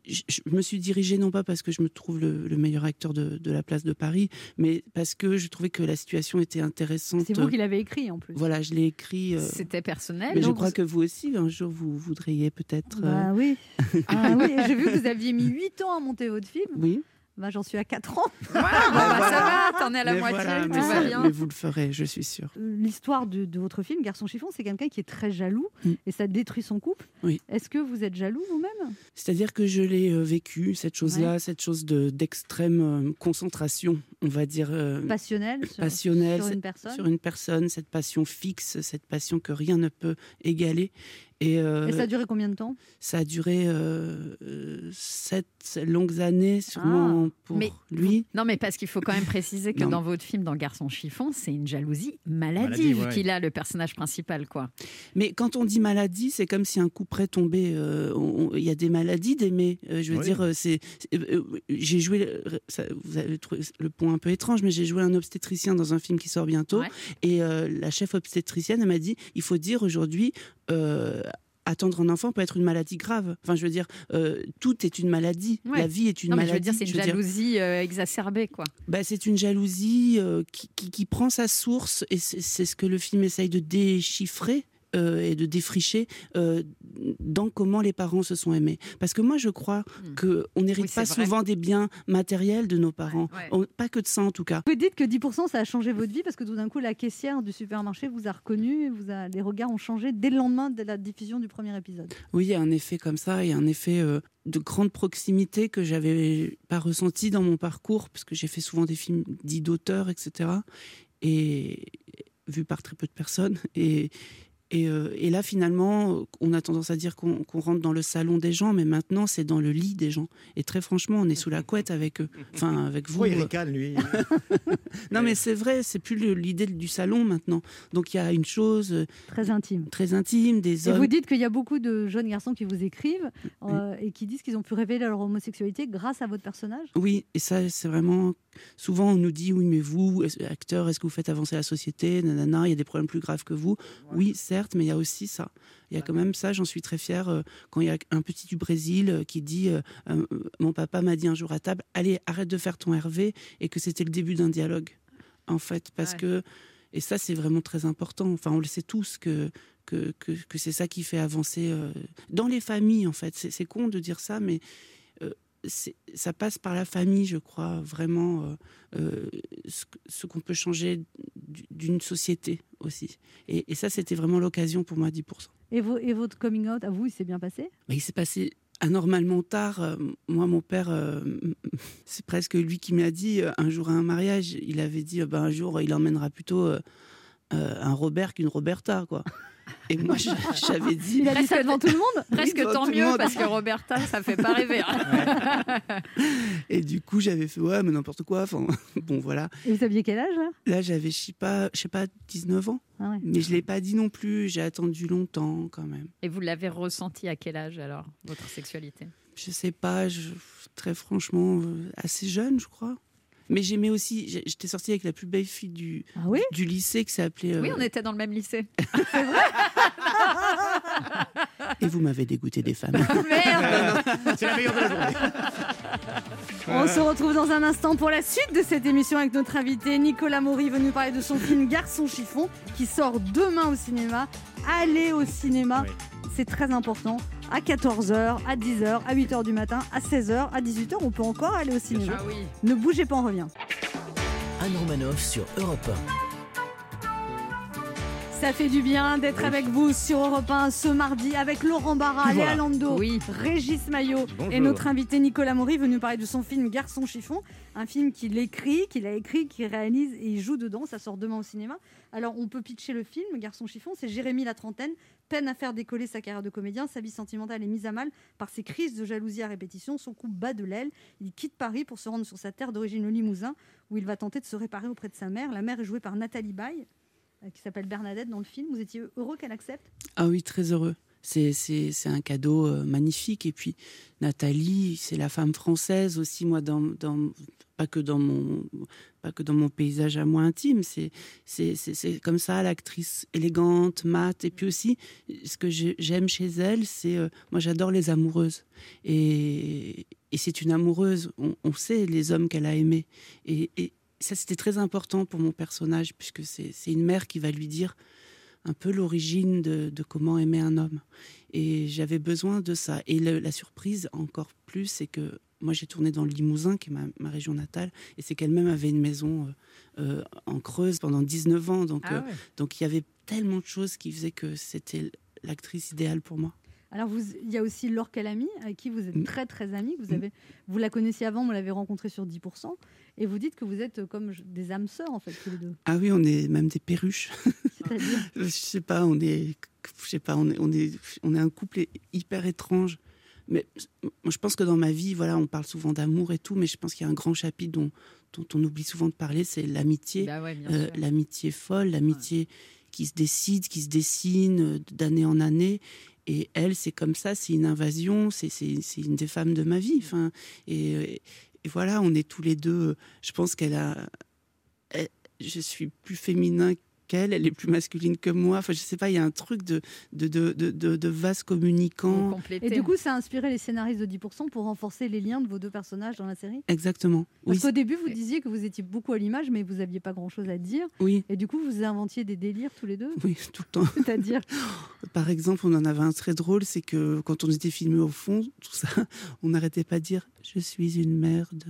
je, je me suis dirigée non pas parce que je me trouve le, le meilleur acteur de, de la place de Paris, mais parce que je trouvais que la situation était intéressante. c'est vous qui l'avez écrit, en plus. Voilà, je l'ai écrit. euh, C'était personnel. Mais je crois vous- que vous aussi, un jour, vous voudriez peut-être. euh, Bah oui. Ah oui, j'ai vu que vous aviez mis 8 ans à monter votre film. Oui. Bah, J'en suis à 4 ans. Voilà, bon, bah, ça va, t'en es à la mais moitié, voilà, tout mais, va ça- bien. mais vous le ferez, je suis sûre. L'histoire de, de votre film, Garçon chiffon, c'est quelqu'un qui est très jaloux Mm. et ça détruit son couple. Oui. Est-ce que vous êtes jaloux vous-même? C'est-à-dire que je l'ai euh, vécu, cette chose-là, cette chose de- d'extrême euh, concentration, on va dire. euh, Passionnel sur, passionnelle sur une c'est- personne sur une personne, cette passion fixe, cette passion que rien ne peut égaler. Et, euh, Et ça a duré combien de temps? ça a duré euh, sept longues années, sûrement pour Ah, Mais lui. Non, mais parce qu'il faut quand même préciser que Non. dans votre film, dans Garçon chiffon, c'est une jalousie maladive ouais. qu'il a, le personnage principal, quoi. Mais quand on dit maladie, c'est comme si un coup près tombait. euh, Il y a des maladies d'aimer. Euh, je veux Oui. dire, c'est. j'ai joué. ça- vous avez trouvé le point un peu étrange, mais j'ai joué un obstétricien dans un film qui sort bientôt. Ouais. Et euh, la chef obstétricienne, elle m'a dit il faut dire aujourd'hui. euh, Attendre un enfant peut être une maladie grave. Enfin, je veux dire, euh, tout est une maladie. Ouais. La vie est une non, mais maladie. je veux dire, c'est une dire, jalousie euh, exacerbée, quoi. bah, c'est une jalousie euh, qui, qui- qui prend sa source, et c'est c'est ce que le film essaye de déchiffrer euh, et de défricher euh, dans comment les parents se sont aimés. Parce que moi, je crois Hmm. qu'on n'hérite Oui, pas vrai. souvent des biens matériels de nos parents. Ouais, ouais. On- pas que de ça, en tout cas. Vous dites que 10% ça a changé votre vie parce que tout d'un coup la caissière du supermarché vous a reconnu, et vous a, les regards ont changé dès le lendemain de la diffusion du premier épisode. Oui, il y a un effet comme ça, il y a un effet euh, de grande proximité que j'avais pas ressenti dans mon parcours, parce que j'ai fait souvent des films dits d'auteur, etc. Et vu par très peu de personnes. Et, Et, euh, et là, finalement, on a tendance à dire qu'on rentre dans le salon des gens, mais maintenant, c'est dans le lit des gens. Et très franchement, on est sous la couette avec eux. Enfin, avec vous. Pourquoi il ricane, lui non, mais c'est vrai, c'est plus l'idée du salon maintenant. Donc, il y a une chose euh, Très intime. très intime, des Et hommes. vous dites qu'il y a beaucoup de jeunes garçons qui vous écrivent euh, et qui disent qu'ils ont pu révéler leur homosexualité grâce à votre personnage? Oui, et ça, c'est vraiment. Souvent, on nous dit oui, mais vous, acteur, est-ce que vous faites avancer la société Nanana, il y a des problèmes plus graves que vous. Oui, certes, mais il y a aussi ça. Il y a quand même ça, j'en suis très fière, euh, quand il y a un petit du Brésil euh, qui dit euh, Mon papa m'a dit un jour à table, allez, arrête de faire ton Hervé, et que c'était le début d'un dialogue, en fait. Parce Ouais. que. Et ça, c'est vraiment très important. Enfin, on le sait tous que. Que, que, que c'est ça qui fait avancer dans les familles en fait c'est con de dire ça mais ça passe par la famille, je crois, vraiment, euh, euh, ce, qu'on peut changer du- d'une société aussi. Et, et ça, c'était vraiment l'occasion pour moi, 10%. Et, et votre coming out à vous, il s'est bien passé? Mais il s'est passé anormalement tard. Euh, Moi, mon père, euh, c'est presque lui qui m'a dit, un jour à un mariage, il avait dit, ben, un jour, il emmènera plutôt euh, un Robert qu'une Roberta, quoi. Et moi, j'avais dit... Il a dit ça devant tout le monde Presque tant mieux parce que Roberta, ça fait pas rêver. hein. Et du coup, j'avais fait, ouais, mais n'importe quoi. Enfin, bon, voilà. Et vous saviez quel âge là? Là, j'avais, je sais pas, je sais pas, 19 ans. Ah ouais. Mais je l'ai pas dit non plus. J'ai attendu longtemps quand même. Et vous l'avez ressenti à quel âge alors, votre sexualité? Je sais pas, je- très franchement, euh, assez jeune, je crois. Mais j'aimais aussi. J'étais sortie avec la plus belle fille du, Ah oui du lycée qui s'appelait. euh, Oui, on était dans le même lycée. Et vous m'avez dégoûté des femmes. Merde C'est la meilleure de la journée. On se retrouve dans un instant pour la suite de cette émission avec notre invité Nicolas Maury venu parler de son film Garçon chiffon qui sort demain au cinéma. Allez au cinéma, Oui. C'est très important. À 14h, à 10h, à 8h du matin, à 16h, à 18h, on peut encore aller au cinéma. Ah oui. Ne bougez pas, on revient. Anne Romanoff sur Europe Ça fait du bien d'être avec vous sur Europe 1 ce mardi avec Laurent Barra, Voilà. Léa Lando, Oui. Régis Maillot Bonjour. et notre invité Nicolas Maury venu parler de son film Garçon chiffon, un film qu'il écrit, qu'il a écrit, qu'il réalise et il joue dedans. Ça sort demain au cinéma. Alors on peut pitcher le film Garçon chiffon. C'est Jérémy la trentaine, peine à faire décoller sa carrière de comédien. Sa vie sentimentale est mise à mal par ses crises de jalousie à répétition. Son couple bat de l'aile. Il quitte Paris pour se rendre sur sa terre d'origine, le Limousin, où il va tenter de se réparer auprès de sa mère. La mère est jouée par Nathalie Baye euh, qui s'appelle Bernadette dans le film. Vous étiez heureux qu'elle accepte? Ah oui, très heureux. C'est, un cadeau euh, magnifique. Et puis, Nathalie, c'est la femme française aussi, moi, dans, pas, que dans mon, pas que dans mon paysage à moi intime. C'est, comme ça, l'actrice élégante, mate. Et puis aussi, ce que j'ai- j'aime chez elle, c'est. euh, moi, j'adore les amoureuses. Et, et c'est une amoureuse. On, on sait les hommes qu'elle a aimés. Et, et ça, c'était très important pour mon personnage, puisque c'est une mère qui va lui dire un peu l'origine de, de comment aimer un homme. Et j'avais besoin de ça. Et le- la surprise, encore plus, c'est que moi, j'ai tourné dans le Limousin, qui est ma, ma région natale, et c'est qu'elle-même avait une maison euh, euh, en Creuse pendant 19 ans. Donc, euh, Ah ouais. donc il y avait tellement de choses qui faisaient que c'était l'actrice idéale pour moi. Alors, vous, il y a aussi Laure Calamy, avec qui vous êtes Mm. très très amis. Vous, avez, vous la connaissiez avant, vous l'avez rencontrée sur 10%. Et vous dites que vous êtes euh, comme des âmes sœurs, en fait, tous les deux. Ah oui, on est même des perruches. C'est-à-dire je sais pas, on est, je sais pas, on est, on est, on est un couple hy- hyper étrange. Mais je pense que dans ma vie, voilà, on parle souvent d'amour et tout, mais je pense qu'il y a un grand chapitre dont, dont on oublie souvent de parler, c'est l'amitié. Bah ouais, Euh, l'amitié folle, l'amitié qui se décide, qui se dessine euh, d'année en année. Et elle, c'est comme ça, c'est une invasion, c'est une des femmes de ma vie. Enfin, et, voilà, on est tous les deux. Je pense qu'elle a. je suis plus féminin qu'elle, elle est plus masculine que moi. Enfin, je sais pas, il y a un truc de, de, de, de, de- vase communicant. Et du coup, ça a inspiré les scénaristes de 10% pour renforcer les liens de vos deux personnages dans la série? Exactement. Parce Oui, qu'au début, vous disiez que vous étiez beaucoup à l'image, mais vous n'aviez pas grand-chose à dire. oui, Et du coup, vous inventiez des délires tous les deux? Oui, tout le temps. C'est-à-dire? Par exemple, on en avait un très drôle, c'est que quand on était filmé au fond, tout ça, on n'arrêtait pas de dire je suis une merde.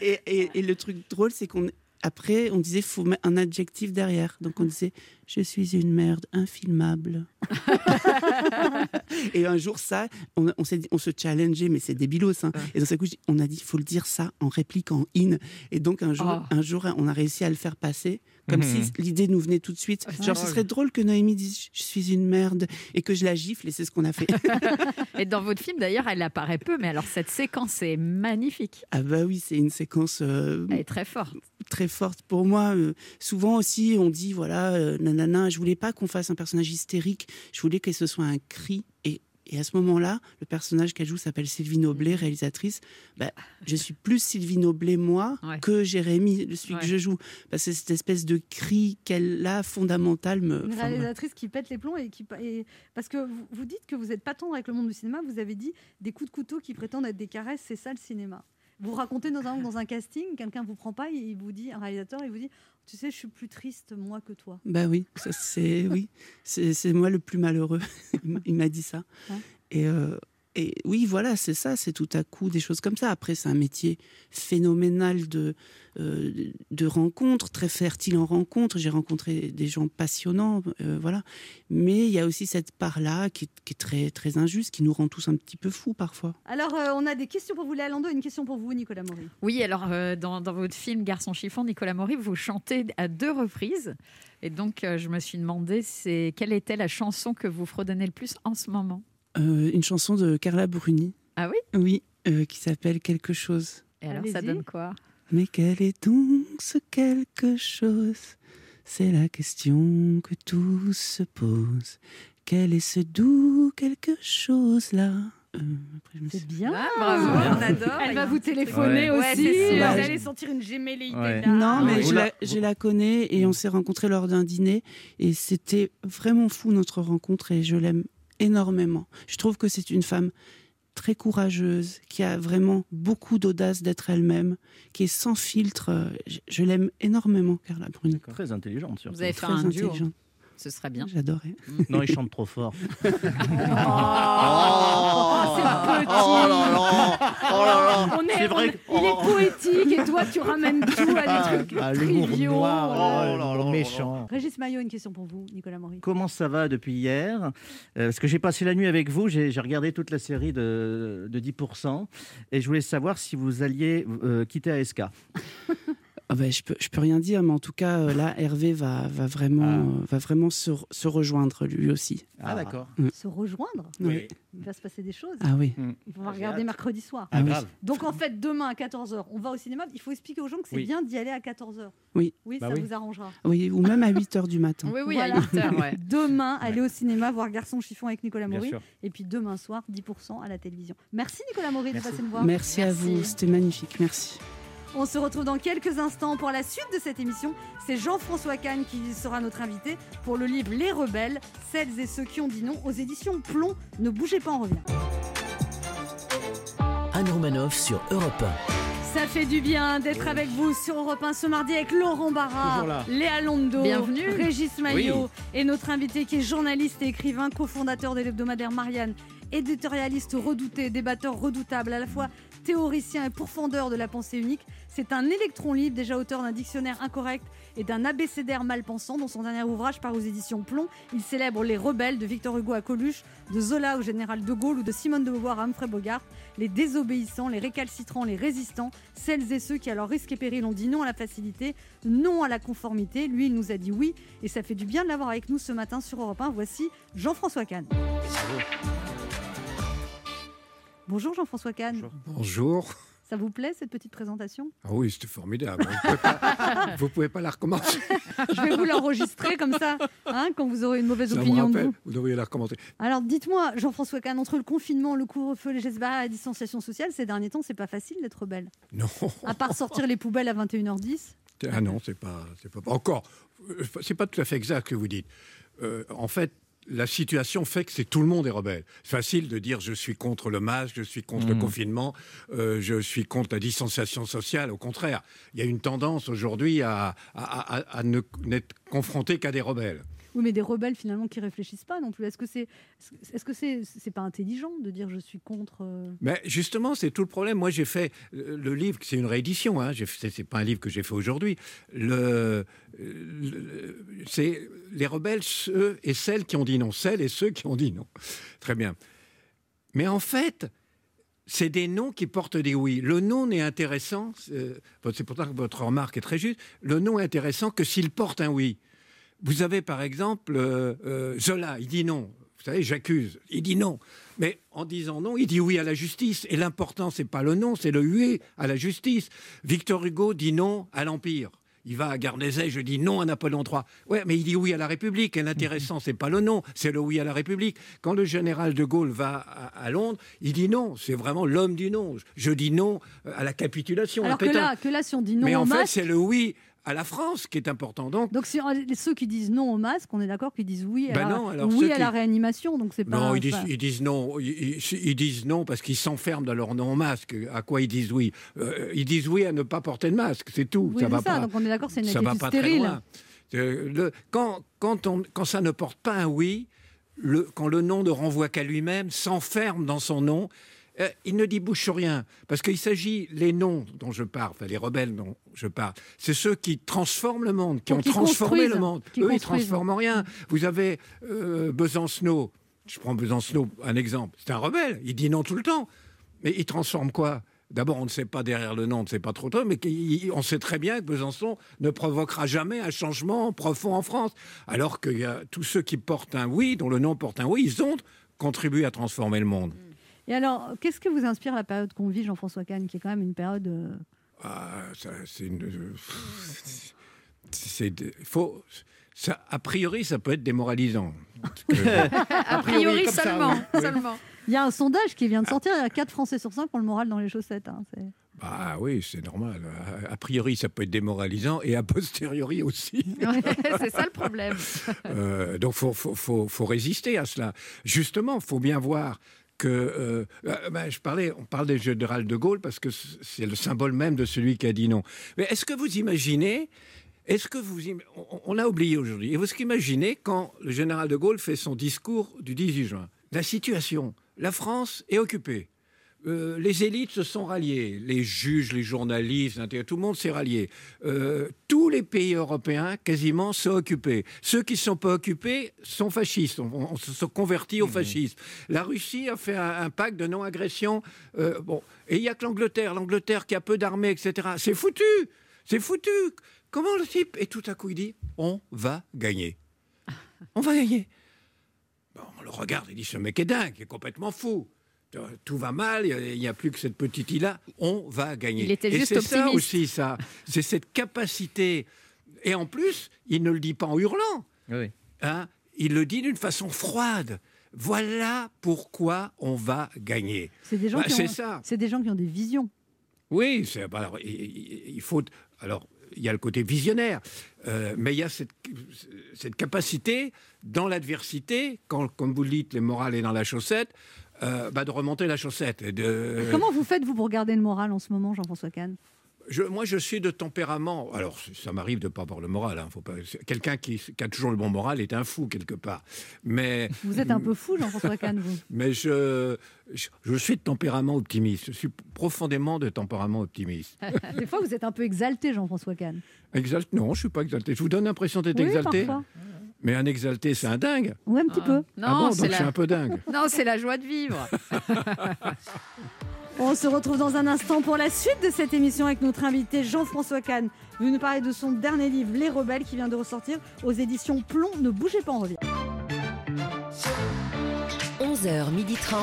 et, et- et le truc drôle, c'est qu'on après, on disait faut mettre un adjectif derrière. Donc on disait je suis une merde infilmable. et un jour, ça, on, on s'est dit- on se challengeait, mais c'est débilos. Hein. Et dans ce coup, on a dit faut le dire ça en réplique en in. Et donc un jour, Oh. un jour, on a réussi à le faire passer Comme Mhm. si l'idée nous venait tout de suite. Genre, ce serait drôle que Noémie dise Je suis une merde et que je la gifle, et c'est ce qu'on a fait. Et dans votre film, d'ailleurs, elle apparaît peu, mais alors cette séquence est magnifique. ah, bah oui, c'est une séquence. euh, Elle est très forte. très forte pour moi. Euh, souvent aussi, on dit voilà, euh, nanana, je voulais pas qu'on fasse un personnage hystérique, je voulais que ce soit un cri. Et, et à ce moment-là, le personnage qu'elle joue s'appelle Sylvie Noblet, réalisatrice. Bah, je suis plus Sylvie Noblet, moi, Ouais. que Jérémy, celui Ouais. que je joue. Parce que cette espèce de cri qu'elle a fondamental me. Une réalisatrice qui pète les plombs et qui et- parce que vous, vous dites que vous n'êtes pas tendre avec le monde du cinéma. Vous avez dit des coups de couteau qui prétendent être des caresses, c'est ça le cinéma. Vous racontez notamment que dans un casting, quelqu'un vous prend pas il vous dit, un réalisateur, il vous dit, tu sais, je suis plus triste moi que toi. Bah oui, c'est oui, c'est moi le plus malheureux. Il m'a- Il m'a dit ça. Ouais. Et, euh, et oui, voilà, c'est ça, c'est tout à coup des choses comme ça. Après, c'est un métier phénoménal de, euh, de rencontres, très fertile en rencontres. J'ai rencontré des gens passionnants, euh, voilà. Mais il y a aussi cette part-là qui, est- qui est très, très injuste, qui nous rend tous un petit peu fous parfois. Alors, euh, on a des questions pour vous, Léa Lando, et une question pour vous, Nicolas Maury. Oui, alors euh, dans, dans votre film Garçon chiffon, Nicolas Maury, vous chantez à deux reprises. Et donc, euh, je me suis demandé c'est quelle était la chanson que vous fredonnez le plus en ce moment? Euh, une chanson de Carla Bruni. Ah oui? Oui, euh, qui s'appelle Quelque chose. Et alors, ça donne quoi? Mais quel est donc ce quelque chose? C'est la question que tous se posent. Quel est ce doux quelque chose là? Euh, après, je me suis- C'est bien. Ah, bravo, on adore. Elle va vous téléphoner Ouais, aussi. sûr. vous Ouais. allez sentir une gémelléité. Ouais. là. Non, mais Vous je la- la, je la connais et on s'est rencontrés lors d'un dîner et c'était vraiment fou notre rencontre et je l'aime énormément. Je trouve que c'est une femme très courageuse, qui a vraiment beaucoup d'audace d'être elle-même, qui est sans filtre. Je, je l'aime énormément, Carla Bruni. Très intelligente, surtout. Vous avez fait Très un duo. Ce serait bien. J'adorais. Non, il chante trop fort. Oh, c'est petit. Oh là là Oh là là On est, C'est vrai on- Il est oh. poétique et toi tu ramènes tout à des trucs Ah, triviaux. noir, Oh oh là là. là là, méchant. Régis Maillot, une question pour vous, Nicolas Maury. Comment ça va depuis hier Euh, Parce que j'ai passé la nuit avec vous, j'ai j'ai regardé toute la série de, de 10%, et je voulais savoir si vous alliez euh, quitter ASK. Ah ben, je peux, je peux rien dire, mais en tout cas, euh, là, Hervé va, va vraiment, Ah. euh, va vraiment se, se rejoindre lui aussi. Ah, d'accord. Se rejoindre Oui. Il va se passer des choses. Ah oui. On va regarder mercredi soir. Ah oui. grave. Donc en fait, demain à 14h, on va au cinéma. Il faut expliquer aux gens que c'est Oui. bien d'y aller à 14h. Oui. Oui, Bah ça oui. vous arrangera. Oui, ou même à 8 heures du matin. Oui, oui, Voilà. à 8 heures, ouais. Demain, aller au cinéma voir Garçon chiffon avec Nicolas Bien Maury. sûr. Et puis demain soir, 10% à la télévision. Merci Nicolas Maury de passer nous voir. Merci, à Merci. vous, c'était magnifique, merci. On se retrouve dans quelques instants pour la suite de cette émission. C'est Jean-François Kahn qui sera notre invité pour le livre Les Rebelles, celles et ceux qui ont dit non aux éditions Plomb. Ne bougez pas, on revient. Anne Romanoff sur Europe Ça fait du bien d'être avec vous sur Europe 1 ce mardi avec Laurent Barra. Léa Londo, Bienvenue. Régis Maillot Oui. et notre invité qui est journaliste et écrivain, cofondateur de l'hebdomadaire Marianne, éditorialiste redouté, débatteur redoutable, à la fois théoricien et pourfendeur de la pensée unique. C'est un électron libre, déjà auteur d'un dictionnaire incorrect et d'un abécédaire mal pensant. Dans son dernier ouvrage par aux éditions Plomb, il célèbre les rebelles de Victor Hugo à Coluche, de Zola au général de Gaulle ou de Simone de Beauvoir à Humphrey Bogart, les désobéissants, les récalcitrants, les résistants, celles et ceux qui à leur risque et péril ont dit non à la facilité, non à la conformité. Lui, il nous a dit oui et ça fait du bien de l'avoir avec nous ce matin sur Europe 1. Voici Jean-François Kahn. Bonjour Jean-François Kahn. Bonjour. Ça vous plaît cette petite présentation? Ah oui, c'était formidable. Vous pouvez pas, vous pouvez pas la recommencer. Je vais vous l'enregistrer comme ça, hein, quand vous aurez une mauvaise Ça opinion de vous. Vous devriez la recommencer. Alors dites-moi, Jean-François Kahn, entre le confinement, le couvre-feu, les gestes barrières la distanciation sociale, ces derniers temps, c'est pas facile d'être rebelle. Non. À part sortir les poubelles à 21h10. Ah non, c'est pas, c'est pas encore. euh, C'est pas tout à fait exact ce que vous dites. Euh, en fait, la situation fait que c'est tout le monde est rebelle. C'est facile de dire je suis contre le masque, je suis contre le Mhm. confinement, euh, je suis contre la distanciation sociale. Au contraire, il y a une tendance aujourd'hui à, à- à- à ne n'être confronté qu'à des rebelles. Oui, mais des rebelles finalement qui réfléchissent pas non plus. Est-ce que c'est, est-ce que c'est, c'est pas intelligent de dire je suis contre euh, Mais justement, c'est tout le problème. Moi, j'ai fait euh, le livre, c'est une réédition. Hein, c'est pas un livre que j'ai fait aujourd'hui. Le- c'est les rebelles, ceux et celles qui ont dit non, celles et ceux qui ont dit non. Très bien. Mais en fait, c'est des noms qui portent des oui. Le nom n'est intéressant, c'est c'est pourtant que votre remarque est très juste, le nom est intéressant que s'il porte un oui. Vous avez par exemple euh, euh, Zola, il dit non. Vous savez, j'accuse. Il dit non. Mais en disant non, il dit oui à la justice. Et l'important, c'est pas le non, c'est le oui à la justice. Victor Hugo dit non à l'Empire. Il va à Garnézet, je dis non à Napoléon III. Ouais, mais il dit oui à la République. Et l'intéressant, c'est pas le non, c'est le oui à la République. Quand le général de Gaulle va à, à Londres, il dit non. C'est vraiment l'homme du non. Je dis non à la capitulation. à Alors que là, que là, si on dit non mais en fait, masque, c'est le oui à la France qui est important. Donc, donc si, ceux qui disent non au masque, on est d'accord qu'ils disent oui à, Ben la, non, alors oui ceux à la qui- réanimation. Donc c'est pas. non, ils disent, pas- ils disent non. Ils, disent non parce qu'ils s'enferment dans leur non masque. À quoi ils disent oui? Euh, Ils disent oui à ne pas porter de masque. C'est tout. Oui, ça va ça. pas. Donc on est d'accord, c'est une ça va pas très loin. Euh, le- quand, quand, on, quand ça ne porte pas un oui, le, quand le non ne renvoie qu'à lui-même, s'enferme dans son nom, euh, il ne dit bouche sur rien. Parce qu'il s'agit, les noms dont je parle, enfin les rebelles dont je parle, c'est ceux qui transforment le monde, qui ont qui transformé le monde. Eux, ils transforment rien. Vous avez euh, Besancenot, je prends Besancenot, un exemple, c'est un rebelle, il dit non tout le temps. Mais il transforme quoi? D'abord, on ne sait pas derrière le nom, on ne sait pas trop trop, mais on sait très bien que Besançon ne provoquera jamais un changement profond en France. Alors que tous ceux qui portent un oui, dont le nom porte un oui, ils ont contribué à transformer le monde. Et alors, qu'est-ce que vous inspire la période qu'on vit, Jean-François Kahn, qui est quand même une période. euh, Ah, ça, c'est une. C'est. Faut. Ça, a priori, ça peut être démoralisant. A priori ça, seulement. oui. seulement. Il y a un sondage qui vient de sortir, il y a 4 Français sur 5 qui ont le moral dans les chaussettes. hein, c'est- Ah oui, c'est normal. A, a priori, ça peut être démoralisant et a posteriori aussi. Ouais, c'est ça le problème. Euh, donc, faut, faut, faut, faut résister à cela. Justement, faut bien voir que euh, euh, ben, je parlais, on parle des général de Gaulle parce que c'est le symbole même de celui qui a dit non. Mais est-ce que vous imaginez est-ce que vous on a oublié aujourd'hui Et vous imaginez quand le général de Gaulle fait son discours du 18 juin? La situation, la France est occupée. Euh, les élites se sont ralliées, les juges, les journalistes, tout le monde s'est rallié. Euh, tous les pays européens, quasiment, sont occupés. Ceux qui ne sont pas occupés sont fascistes, on, on se sont convertis au fascisme. La Russie a fait un, un pacte de non-agression. euh, bon. Et il n'y a que l'Angleterre, l'Angleterre qui a peu d'armée, etc. C'est foutu C'est foutu Comment le type Et tout à coup, il dit, on va gagner. On va gagner. Bon, on le regarde, il dit, ce mec est dingue, il est complètement fou. Tout va mal, il n'y a plus que cette petite île-là, on va gagner. Il était Et juste c'est ça optimiste. aussi, ça. C'est cette capacité. Et en plus, il ne le dit pas en hurlant. Oui. hein, il le dit d'une façon froide. Voilà pourquoi on va gagner. C'est des gens Bah, qui c'est ont- ça. C'est des gens qui ont des visions. Oui, c'est bah, alors, il- il il faut alors il y a le côté visionnaire, euh, mais il y a cette, cette capacité dans l'adversité, quand comme vous le dites, les morales est dans la chaussette, euh, bah, de remonter la chaussette. Et de, Comment vous faites, vous, pour garder le moral en ce moment, Jean-François Kahn? Je, moi, je suis de tempérament. Alors, ça m'arrive de ne pas avoir le moral. hein, faut pas. Quelqu'un qui, qui a toujours le bon moral est un fou quelque part. Mais Vous êtes un peu fou, Jean-François Kahn, vous. mais je, je, je suis de tempérament optimiste. Je suis profondément de tempérament optimiste. Des fois, vous êtes un peu exalté, Jean-François Kahn. Exalte Non, je suis pas exalté. Je vous donne l'impression d'être Oui, exalté. parfois. Mais un exalté, c'est un dingue. Oui, un petit peu. Non, ah bon, c'est donc je suis la... un peu dingue. non, c'est la joie de vivre. On se retrouve dans un instant pour la suite de cette émission avec notre invité Jean-François Kahn. Il nous parler de son dernier livre, Les Rebelles, qui vient de ressortir aux éditions Plomb. Ne bougez pas, on revient. 11h30.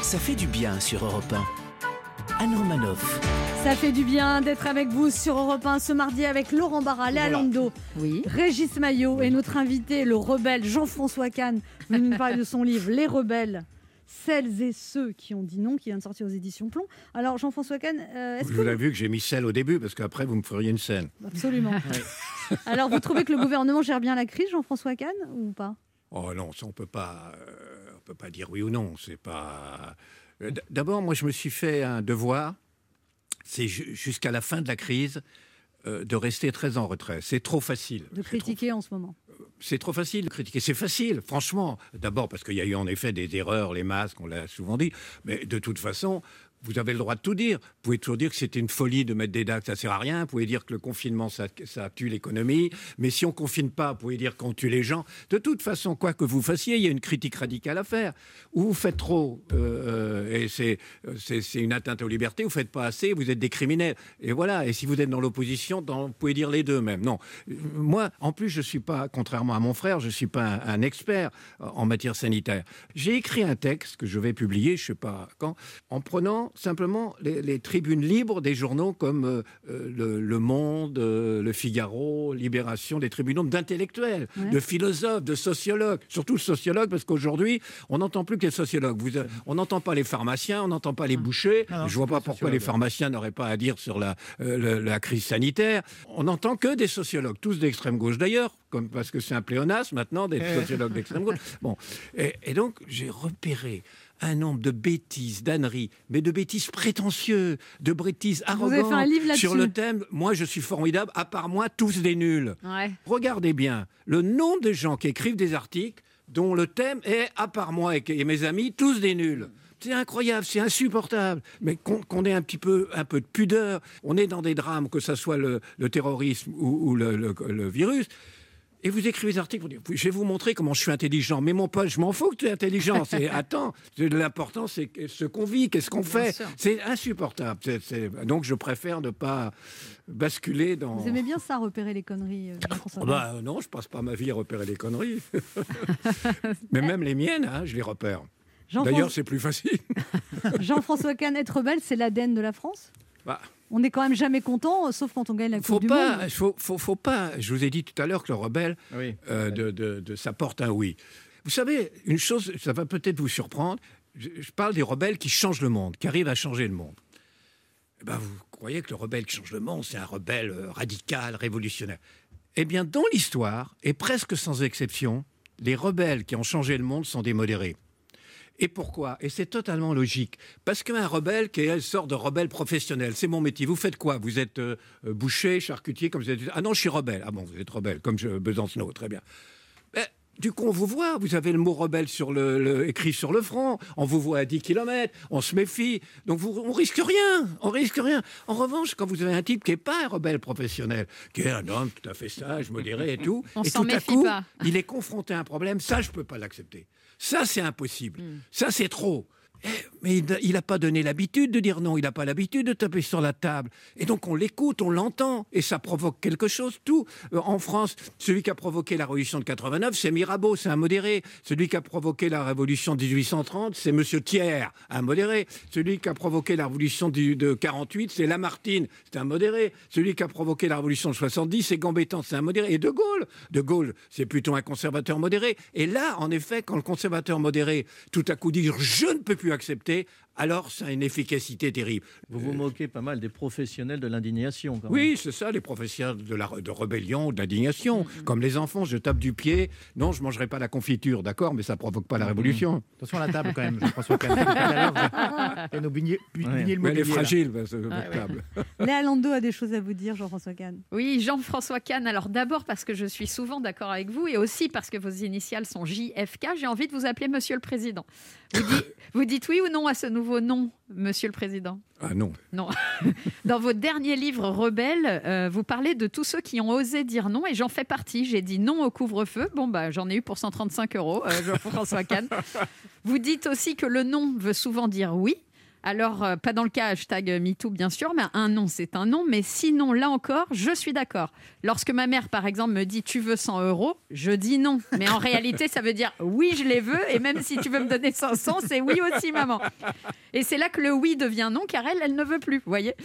Ça fait du bien sur Europe 1. Anne Romanoff. Ça fait du bien d'être avec vous sur Europe 1 ce mardi avec Laurent Barra, Léa Lando, Oui. Régis Maillot et notre invité, le rebelle Jean-François Kahn, venu nous parler de son livre Les Rebelles. Celles et ceux qui ont dit non, qui vient de sortir aux éditions Plomb. Alors, Jean-François Kahn, euh, est-ce Vous que. l'avez vu que j'ai mis celle au début, parce qu'après, vous me feriez une scène. Absolument. Alors, vous trouvez que le gouvernement gère bien la crise, Jean-François Kahn, ou pas? Oh non, ça, on peut pas, euh, on peut pas dire oui ou non. C'est pas. Euh, D'abord, moi, je me suis fait un devoir. C'est ju- jusqu'à la fin de la crise euh, de rester très en retrait. C'est trop facile. de trop critiquer en ce moment c'est trop facile de critiquer. C'est facile, franchement. D'abord parce qu'il y a eu en effet des erreurs, les masques, on l'a souvent dit. Mais de toute façon, vous avez le droit de tout dire. Vous pouvez toujours dire que c'était une folie de mettre des dates, ça sert à rien. Vous pouvez dire que le confinement, ça, tue l'économie. Mais si on confine pas, vous pouvez dire qu'on tue les gens. De toute façon, quoi que vous fassiez, il y a une critique radicale à faire. Ou vous faites trop, euh, et c'est, c'est, une atteinte aux libertés, vous faites pas assez, vous êtes des criminels. Et voilà. Et si vous êtes dans l'opposition, vous pouvez dire les deux même. Non. Moi, en plus, je suis pas, contrairement à mon frère, je suis pas un, un expert en matière sanitaire. J'ai écrit un texte que je vais publier, je sais pas quand, en prenant simplement les, les tribunes libres des journaux comme euh, euh, le, Le Monde, euh, Le Figaro, Libération, des tribunaux d'intellectuels, Ouais. de philosophes, de sociologues, surtout le sociologue, parce qu'aujourd'hui, on n'entend plus que les sociologues. Vous, on n'entend pas les pharmaciens, on n'entend pas les bouchers. Non, non, je vois c'est pas pourquoi les sociologues. pharmaciens n'auraient pas à dire sur la, euh, crise sanitaire. On n'entend que des sociologues, tous d'extrême gauche d'ailleurs, comme parce que c'est un pléonasme maintenant des Eh. sociologues d'extrême gauche. Bon, et, et donc j'ai repéré un nombre de bêtises, d'âneries, mais de bêtises prétentieux, de bêtises arrogantes sur le thème. Moi, je suis formidable. À part moi, tous des nuls. Ouais. Regardez bien le nombre de gens qui écrivent des articles dont le thème est, à part moi et, mes amis, tous des nuls. C'est incroyable, c'est insupportable. Mais qu'on ait un petit peu, un peu de pudeur. On est dans des drames, que ce soit le, le terrorisme ou, ou le, le- le virus. Et vous écrivez des articles, vous dites, je vais vous montrer comment je suis intelligent. Mais mon pote, je m'en fous que tu es intelligent. C'est, attends, c'est- l'important, c'est ce qu'on vit, qu'est-ce qu'on fait. C'est insupportable. C'est- c'est- Donc, je préfère ne pas basculer dans. Vous aimez bien ça, repérer les conneries euh, Oh bah, non, je passe pas ma vie à repérer les conneries. Mais même les miennes, hein, je les repère. Jean-François- D'ailleurs, c'est plus facile. Jean-François Kahn, être rebelle, c'est l'ADN de la France? Bah, On n'est quand même jamais content, sauf quand on gagne la faut Coupe du pas, Monde. faut, faut, faut pas. Je vous ai dit tout à l'heure que le rebelle, euh, de, de- de- ça porte un oui. Vous savez, une chose, ça va peut-être vous surprendre. Je, je parle des rebelles qui changent le monde, qui arrivent à changer le monde. Eh ben, vous croyez que le rebelle qui change le monde, c'est un rebelle euh, radical, révolutionnaire Eh bien, dans l'histoire, et presque sans exception, les rebelles qui ont changé le monde sont des modérés. Et pourquoi? Et c'est totalement logique. Parce qu'un rebelle qui est une sorte de rebelle professionnel, c'est mon métier. Vous faites quoi? Vous êtes euh, boucher, charcutier, comme vous êtes... Ah non, je suis rebelle. Ah bon, vous êtes rebelle, comme je, Besancenot, très bien. Du coup, on vous voit, vous avez le mot rebelle sur le, le- écrit sur le front, on vous voit à 10 km, on se méfie, donc vous, on risque rien, on risque rien. En revanche, quand vous avez un type qui n'est pas un rebelle professionnel, qui est un homme tout à fait sage, modéré et tout, On et s'en tout à coup, pas. il est confronté à un problème, ça, je ne peux pas l'accepter. Ça, c'est impossible. Ça, c'est trop. Mais il n'a pas donné l'habitude de dire non, il n'a pas l'habitude de taper sur la table. Et donc on l'écoute, on l'entend, et ça provoque quelque chose. Tout. Euh, en France, celui qui a provoqué la révolution de 89, c'est Mirabeau, c'est un modéré. Celui qui a provoqué la révolution de 1830, c'est Monsieur Thiers, un modéré. Celui qui a provoqué la révolution de 48, c'est Lamartine, c'est un modéré. Celui qui a provoqué la révolution de 70, c'est Gambettan, c'est un modéré. Et De Gaulle, De Gaulle, c'est plutôt un conservateur modéré. Et là, en effet, quand le conservateur modéré, tout à coup dit je ne peux plus accepter, alors ça a une efficacité terrible. Vous vous moquez pas mal des professionnels de l'indignation. quand même. Oui, c'est ça, les professionnels de, la, de rébellion ou d'indignation. Comme les enfants, je tape du pied. Non, je ne mangerai pas la confiture, d'accord, mais ça ne provoque pas la révolution. Attention à la table quand même, Jean-François Kahn. Le elle est là. fragile, que, Ah, ouais. table. Léa Lando a des choses à vous dire, Jean-François Kahn. Oui, Jean-François Kahn. Alors d'abord parce que je suis souvent d'accord avec vous et aussi parce que vos initiales sont JFK, j'ai envie de vous appeler Monsieur le Président. Vous dites oui ou non à ce nouveau nom, Monsieur le Président Ah non. Non. Dans votre dernier livre, Rebelle, euh, vous parlez de tous ceux qui ont osé dire non et j'en fais partie. J'ai dit non au couvre-feu. Bon, bah, j'en ai eu pour 135 euros, euh, Jean-François Kahn. Vous dites aussi que le non veut souvent dire oui. Alors, euh, pas dans le cas hashtag MeToo, bien sûr, mais un non, c'est un non. Mais sinon, là encore, je suis d'accord. Lorsque ma mère, par exemple, me dit tu veux 100 euros, je dis non. Mais en réalité, ça veut dire oui, je les veux. Et même si tu veux me donner 500, c'est oui aussi, maman. Et c'est là que le oui devient non, car elle, elle ne veut plus. Vous voyez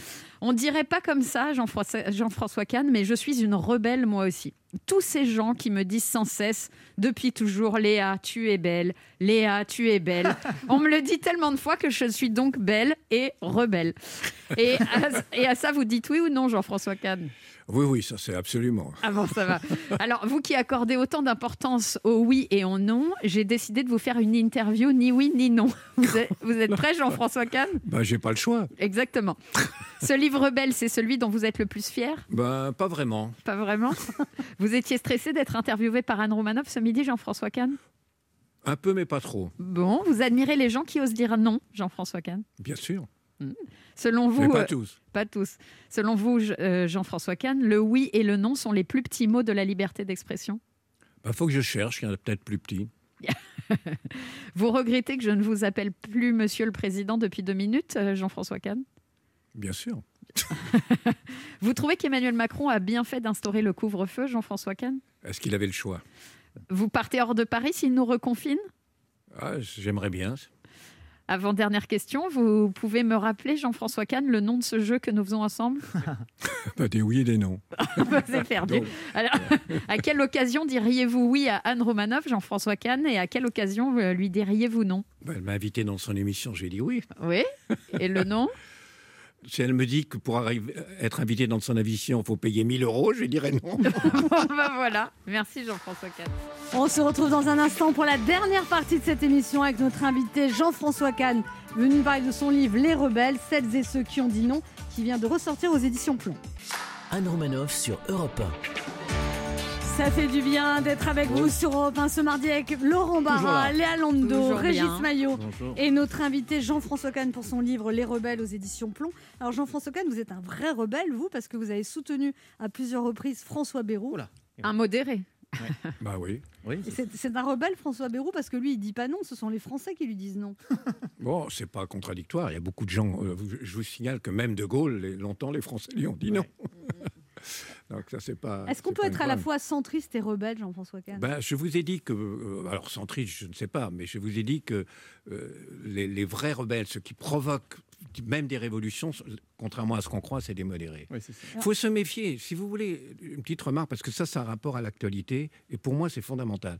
On dirait pas comme ça, Jean-François Jean-François Kahn, mais je suis une rebelle, moi aussi. Tous ces gens qui me disent sans cesse, depuis toujours, Léa, tu es belle, Léa, tu es belle. On me le dit tellement de fois que je suis donc belle et rebelle. Et à, et à ça, vous dites oui ou non, Jean-François Kahn? Oui, oui, ça c'est absolument. ah bon, ça va. Alors, vous qui accordez autant d'importance au oui et au non, j'ai décidé de vous faire une interview ni oui ni non. Vous êtes, vous êtes prêt, Jean-François Kahn? Ben, j'ai pas le choix. Exactement. Ce livre rebelle, c'est celui dont vous êtes le plus fier? Ben, pas vraiment. Pas vraiment? Vous étiez stressé d'être interviewé par Anne Romanoff ce midi, Jean-François Kahn? Un peu, mais pas trop. Bon, vous admirez les gens qui osent dire non, Jean-François Kahn? Bien sûr. Selon vous, Mais pas euh, pas tous. Selon vous, euh, Jean-François Kahn, le oui et le non sont les plus petits mots de la liberté d'expression? Il Bah, faut que je cherche, il y en a peut-être plus petits. Vous regrettez que je ne vous appelle plus Monsieur le Président depuis deux minutes, euh, Jean-François Kahn? Bien sûr. Vous trouvez qu'Emmanuel Macron a bien fait d'instaurer le couvre-feu, Jean-François Kahn? Est-ce qu'il avait le choix? Vous partez hors de Paris s'il nous reconfine? Ah, J'aimerais bien. Avant dernière question, vous pouvez me rappeler, Jean-François Kahn, le nom de ce jeu que nous faisons ensemble Pas des oui et des non. C'est perdu. Donc, Alors, à quelle occasion diriez-vous oui à Anne Romanoff, Jean-François Kahn, et à quelle occasion euh, lui diriez-vous non? Bah, elle m'a invité dans son émission, j'ai dit oui. Oui? Et le non Si elle me dit que pour arriver, être invité dans son émission, il faut payer 1000 euros, je dirais non. Bon, ben voilà. Merci Jean-François Kahn. On se retrouve dans un instant pour la dernière partie de cette émission avec notre invité Jean-François Kahn, venu parler de son livre Les Rebelles, celles et ceux qui ont dit non, qui vient de ressortir aux éditions Plomb. Anne Romanoff sur Europe 1. Ça fait du bien d'être avec vous sur Europe 1 ce mardi avec Laurent Barra. Léa Lando, Régis bien. Maillot Bonjour. et notre invité Jean-François Kahn pour son livre Les Rebelles aux éditions Plomb. Alors Jean-François Kahn, vous êtes un vrai rebelle, vous, parce que vous avez soutenu à plusieurs reprises François Bayrou. Oula. Un modéré. bah oui. Oui, C'est un rebelle, François Bayrou, parce que lui, il dit pas non, ce sont les Français qui lui disent non. Bon, c'est pas contradictoire. Il y a beaucoup de gens. euh, je vous signale que même De Gaulle, longtemps, les Français lui ont dit non. Donc ça, c'est pas. Est-ce qu'on peut être à la fois centriste et rebelle, Jean-François Kahn Ben, je vous ai dit que, euh, alors centriste, je ne sais pas, mais je vous ai dit que euh, les, les vrais rebelles, ceux qui provoquent même des révolutions, contrairement à ce qu'on croit, c'est des modérés. Oui. Il faut se méfier. Si vous voulez, une petite remarque, parce que ça, ça a un rapport à l'actualité, et pour moi, c'est fondamental.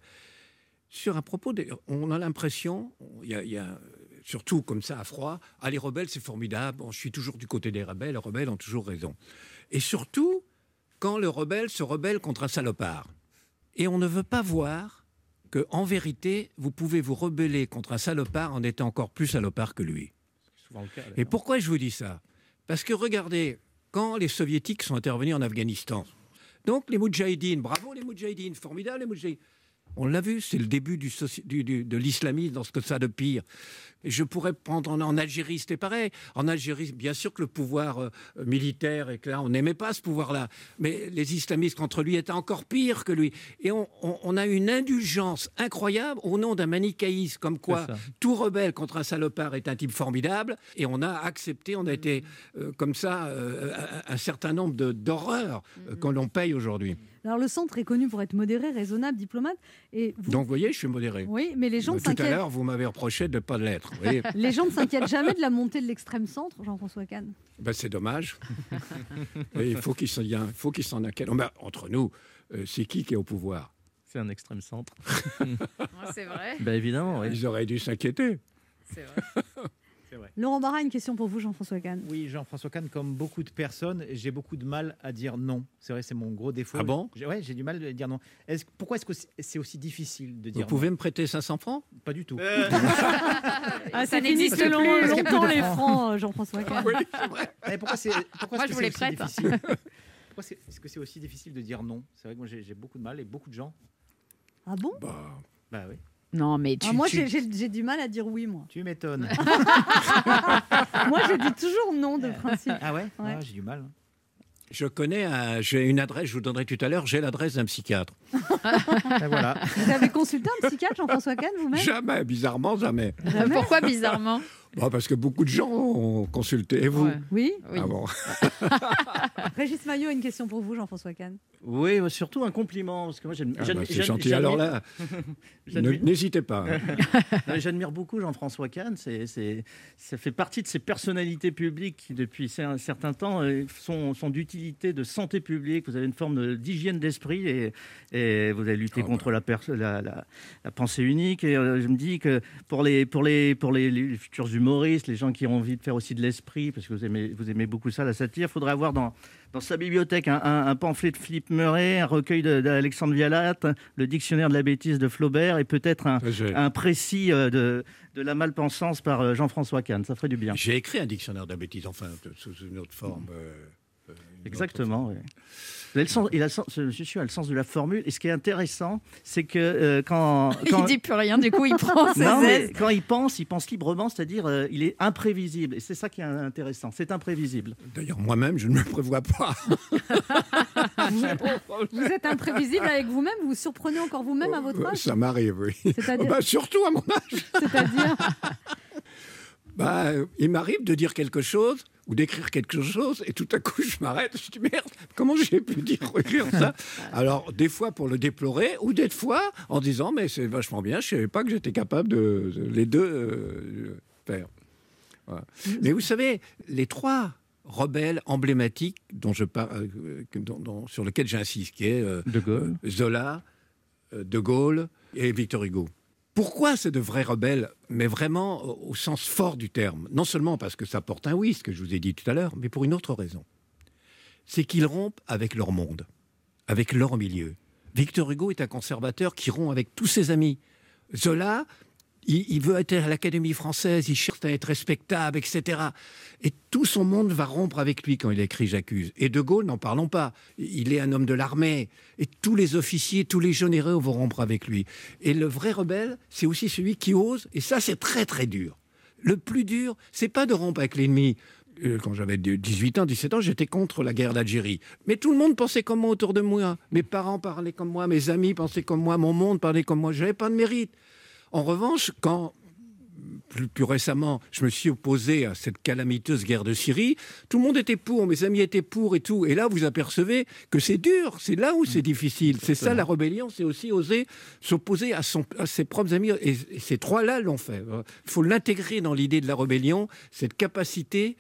Sur un propos, on a l'impression, il y a, y a, surtout comme ça à froid, ah, les rebelles, c'est formidable, bon, je suis toujours du côté des rebelles, les rebelles ont toujours raison. Et surtout, quand le rebelle se rebelle contre un salopard. Et on ne veut pas voir que, en vérité, vous pouvez vous rebeller contre un salopard en étant encore plus salopard que lui. Cas. Et pourquoi je vous dis ça? Parce que regardez, quand les soviétiques sont intervenus en Afghanistan, donc les Moudjahidines, bravo les Moudjahidines, formidable les Moudjahidines. On l'a vu, c'est le début du soci- du- du- de l'islamisme dans ce que ça a de pire. Je pourrais prendre en, en Algérie, c'était pareil. En Algérie, bien sûr que le pouvoir euh, militaire, et que là, on n'aimait pas ce pouvoir-là. Mais les islamistes contre lui étaient encore pires que lui. Et on, on- on a une indulgence incroyable au nom d'un manichéisme comme quoi tout rebelle contre un salopard est un type formidable. Et on a accepté, on a été euh, comme ça euh, un, un certain nombre d'horreurs euh, qu'on l'on paye aujourd'hui. Alors le centre est connu pour être modéré, raisonnable, diplomate. Et vous... Donc, vous voyez, je suis modéré. Oui, mais les gens ne Tout à s'inquiètent. l'heure, vous m'avez reproché de ne pas l'être. Les gens ne s'inquiètent jamais de la montée de l'extrême centre, Jean-François Kahn. Ben, c'est dommage. Et il faut qu'il s'en, il y a- il faut qu'il s'en inquiète. Oh, ben, entre nous, euh, c'est qui qui est au pouvoir? C'est un extrême centre. c'est vrai. Ben évidemment, oui. Ils auraient dû s'inquiéter. C'est vrai. Laurent Barra, une question pour vous, Jean-François Kahn. Oui, Jean-François Kahn, comme beaucoup de personnes, j'ai beaucoup de mal à dire non. C'est vrai, c'est mon gros défaut. Ah bon? J'ai- Ouais, j'ai du mal à dire non. Est-ce- pourquoi est-ce que c'est- aussi difficile de Vous dire pouvez me prêter 500 francs? Pas du tout. Ah, ça n'existe plus. longtemps plus de les francs. euh, Jean-François Kahn. Mais pourquoi c'est pourquoi Moi, je que vous c'est les aussi prête. difficile? Pourquoi c'est- est-ce que c'est aussi difficile de dire non? C'est vrai que moi j'ai j'ai beaucoup de mal et beaucoup de gens. Ah bon? Bah, Bah oui. Non, mais tu. Ah, Moi, tu- j'ai- j'ai du mal à dire oui, moi. Tu m'étonnes. moi, je dis toujours non de principe. ah ouais, Ouais. Ah, J'ai du mal. je connais, un- j'ai une adresse, je vous donnerai tout à l'heure, j'ai l'adresse d'un psychiatre. Ben voilà. Vous avez consulté un psychiatre, Jean-François Kahn, vous-même? Jamais, bizarrement, jamais. Jamais? Pourquoi bizarrement? Bah, parce que beaucoup de gens ont consulté. Et vous Ouais. Oui. Oui. Ah bon Régis Maillot a une question pour vous, Jean-François Kahn. Oui, surtout un compliment, parce que moi j'aime. Ah, j'aime- bah, C'est j'aime- gentil. j'admire- Alors là, n'hésitez pas. J'admire beaucoup Jean-François Kahn. C'est, c'est- ça fait partie de ces personnalités publiques qui, depuis un certain temps, euh, sont, sont d'utilité de santé publique. Vous avez une forme de- d'hygiène d'esprit et, et vous avez lutté Ah contre la, pers- la, la- la pensée unique. Et euh, je me dis que pour les, pour, les, pour les, les futurs humoristes, les gens qui ont envie de faire aussi de l'esprit, parce que vous aimez, vous aimez beaucoup ça, la satire, il faudrait avoir dans, dans sa bibliothèque un, un- un pamphlet de Philippe Murray, un recueil d'Alexandre Vialat, le dictionnaire de la bêtise de Flaubert et peut-être un, précis euh, de, de la malpensance par euh, Jean-François Kahn. Ça ferait du bien. J'ai écrit un dictionnaire de la bêtise, enfin, sous une autre forme. euh, Exactement. oui. Il a, le sens, il a le sens- ce monsieur a le sens de la formule. Et ce qui est intéressant, c'est que euh, quand, quand Il dit plus rien, du coup, il prend ses Non, mais quand il pense, il pense librement, c'est-à-dire euh, il est imprévisible. Et c'est ça qui est intéressant. C'est imprévisible. D'ailleurs, moi-même, je ne me prévois pas. Vous êtes imprévisible avec vous-même, vous vous surprenez encore vous-même à votre âge? Ça m'arrive, oui. Bah, surtout à mon âge. C'est-à-dire Bah, il m'arrive de dire quelque chose ou d'écrire quelque chose et tout à coup je m'arrête, je dis merde, comment j'ai pu dire écrire ça? Alors des fois pour le déplorer ou des fois en disant mais c'est vachement bien, je savais pas que j'étais capable de, de les deux euh, faire. Voilà. Mais vous savez, les trois rebelles emblématiques dont je par- euh, que- dont- dont- sur lesquels j'insiste, qui est euh, De Gaulle. Zola, De Gaulle et Victor Hugo. Pourquoi c'est de vrais rebelles, mais vraiment au au sens fort du terme? Non seulement parce que ça porte un oui, ce que je vous ai dit tout à l'heure, mais pour une autre raison. C'est qu'ils rompent avec leur monde, avec leur milieu. Victor Hugo est un conservateur qui rompt avec tous ses amis. Zola, il, veut être à l'Académie française, il cherche à être respectable, etc. Et tout son monde va rompre avec lui quand il écrit J'accuse. Et De Gaulle, n'en parlons pas. Il est un homme de l'armée. Et tous les officiers, tous les généraux vont rompre avec lui. Et le vrai rebelle, c'est aussi celui qui ose. Et ça, c'est très, très dur. Le plus dur, c'est pas de rompre avec l'ennemi. Euh, Quand j'avais 18 ans, 17 ans, j'étais contre la guerre d'Algérie. Mais tout le monde pensait comme moi autour de moi. Mes parents parlaient comme moi, mes amis pensaient comme moi, mon monde parlait comme moi. Je n'avais pas de mérite. En revanche, quand plus, plus récemment, je me suis opposé à cette calamiteuse guerre de Syrie. Tout le monde était pour, mes amis étaient pour et tout. Et là, vous apercevez que c'est dur, c'est là où c'est difficile. C'est ça la rébellion, c'est aussi oser s'opposer à, son- à ses propres amis. Et, et ces trois-là l'ont fait. Il faut l'intégrer dans l'idée de la rébellion, cette capacité,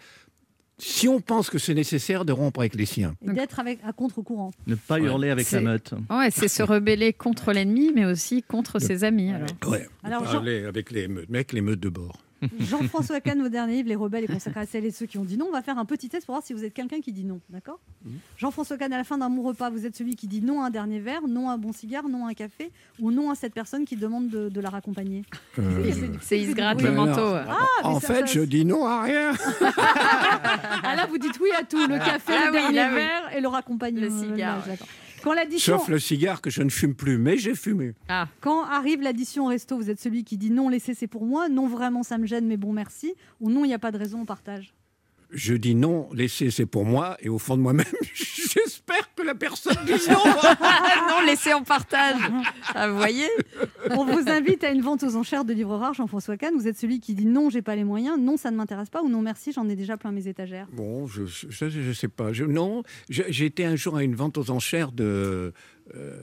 si on pense que c'est nécessaire, de rompre avec les siens. Et d'être avec, à contre-courant. Ne pas hurler avec la meute. Ouais, c'est se rebeller contre l'ennemi, mais aussi contre ses amis. Alors. Ouais, Alors, Jean- avec les meutes, mais avec les meutes de bord. Jean-François Kahn, votre dernier livre, Les Rebelles, est consacré à celles et ceux qui ont dit non. On va faire un petit test pour voir si vous êtes quelqu'un qui dit non. D'accord Mhm. Jean-François Kahn, à la fin d'un bon repas, vous êtes celui qui dit non à un dernier verre, non à un bon cigare, non à un café ou non à cette personne qui demande de, de la raccompagner Euh, C'est il se gratte le manteau. en ça- fait, ça- je dis non à rien. Ah là, vous dites oui à tout le café, Ah le oui, dernier verre et le raccompagnement. Le cigare, d'accord. Quand l'addition. Sauf le cigare que je ne fume plus, mais j'ai fumé. Ah, Quand arrive l'addition au resto, vous êtes celui qui dit non, laissez, c'est pour moi, non, vraiment, ça me gêne, mais bon, merci, ou non, il n'y a pas de raison, on partage. Je dis non, laissez, c'est pour moi, et au fond de moi-même, j'espère que la personne dit non. non, laissez en partage. Ah, vous voyez On vous invite à une vente aux enchères de livres rares, Jean-François Kahn. Vous êtes celui qui dit non, j'ai pas les moyens, non, ça ne m'intéresse pas, ou non, merci, j'en ai déjà plein mes étagères. Bon, je je, je sais pas. Je, non, été un jour à une vente aux enchères de euh,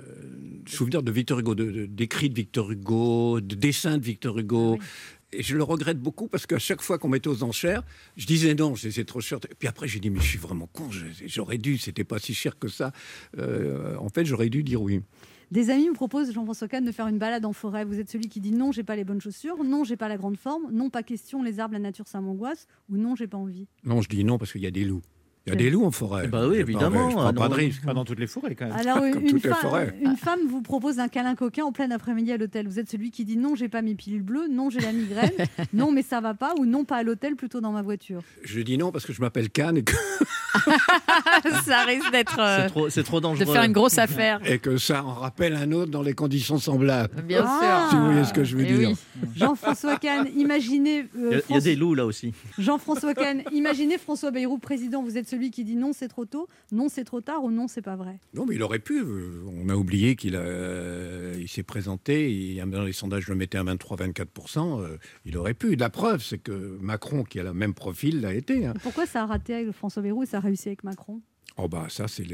souvenirs de Victor Hugo, de- de- d'écrits de, Victor Hugo, de dessins de Victor Hugo. Ah Et je le regrette beaucoup parce qu'à chaque fois qu'on mettait aux enchères, je disais non, c'est trop cher. Puis après, j'ai dit, mais je suis vraiment con, j'aurais dû, c'était pas si cher que ça. Euh, en fait, j'aurais dû dire oui. Des amis me proposent, Jean-François Kahn, de faire une balade en forêt. Vous êtes celui qui dit non, j'ai pas les bonnes chaussures, non, j'ai pas la grande forme, non, pas question, les arbres, la nature, ça m'angoisse, ou non, j'ai pas envie? Non, je dis non parce qu'il y a des loups. Il y a des loups en forêt. Eh ben oui, Je prends- évidemment, Je prends ah pas de risque. Pas dans toutes les forêts, quand même. Alors, Comme une, toutes les fa- forêts. une femme vous propose un câlin coquin en plein après-midi à l'hôtel. Vous êtes celui qui dit non, j'ai pas mes pilules bleues, non, j'ai la migraine, non, mais ça va pas, ou non, pas à l'hôtel, plutôt dans ma voiture. Je dis non parce que je m'appelle Cannes et que, Ça risque d'être. euh, C'est trop, c'est trop de dangereux. faire une grosse affaire. et que ça en rappelle un autre dans les conditions semblables. Bien Ah. Si sûr. vous voyez ce que je veux Eh dire. oui. Jean-François Kahn, imaginez. euh, Il y a- y des loups là aussi. Jean-François Kahn, imaginez François Bayrou président. Vous êtes celui qui dit non, c'est trop tôt, non, c'est trop tard, ou non, c'est pas vrai. Non, mais il aurait pu. euh, On a oublié qu'il a, euh, il s'est présenté. Il, dans les sondages, je le mettais à 23-24%. euh, il aurait pu. La preuve, c'est que Macron, qui a le même profil, l'a été. hein. Pourquoi ça a raté avec François Bayrou et ça a réussi avec Macron? Oh bah ça, c'est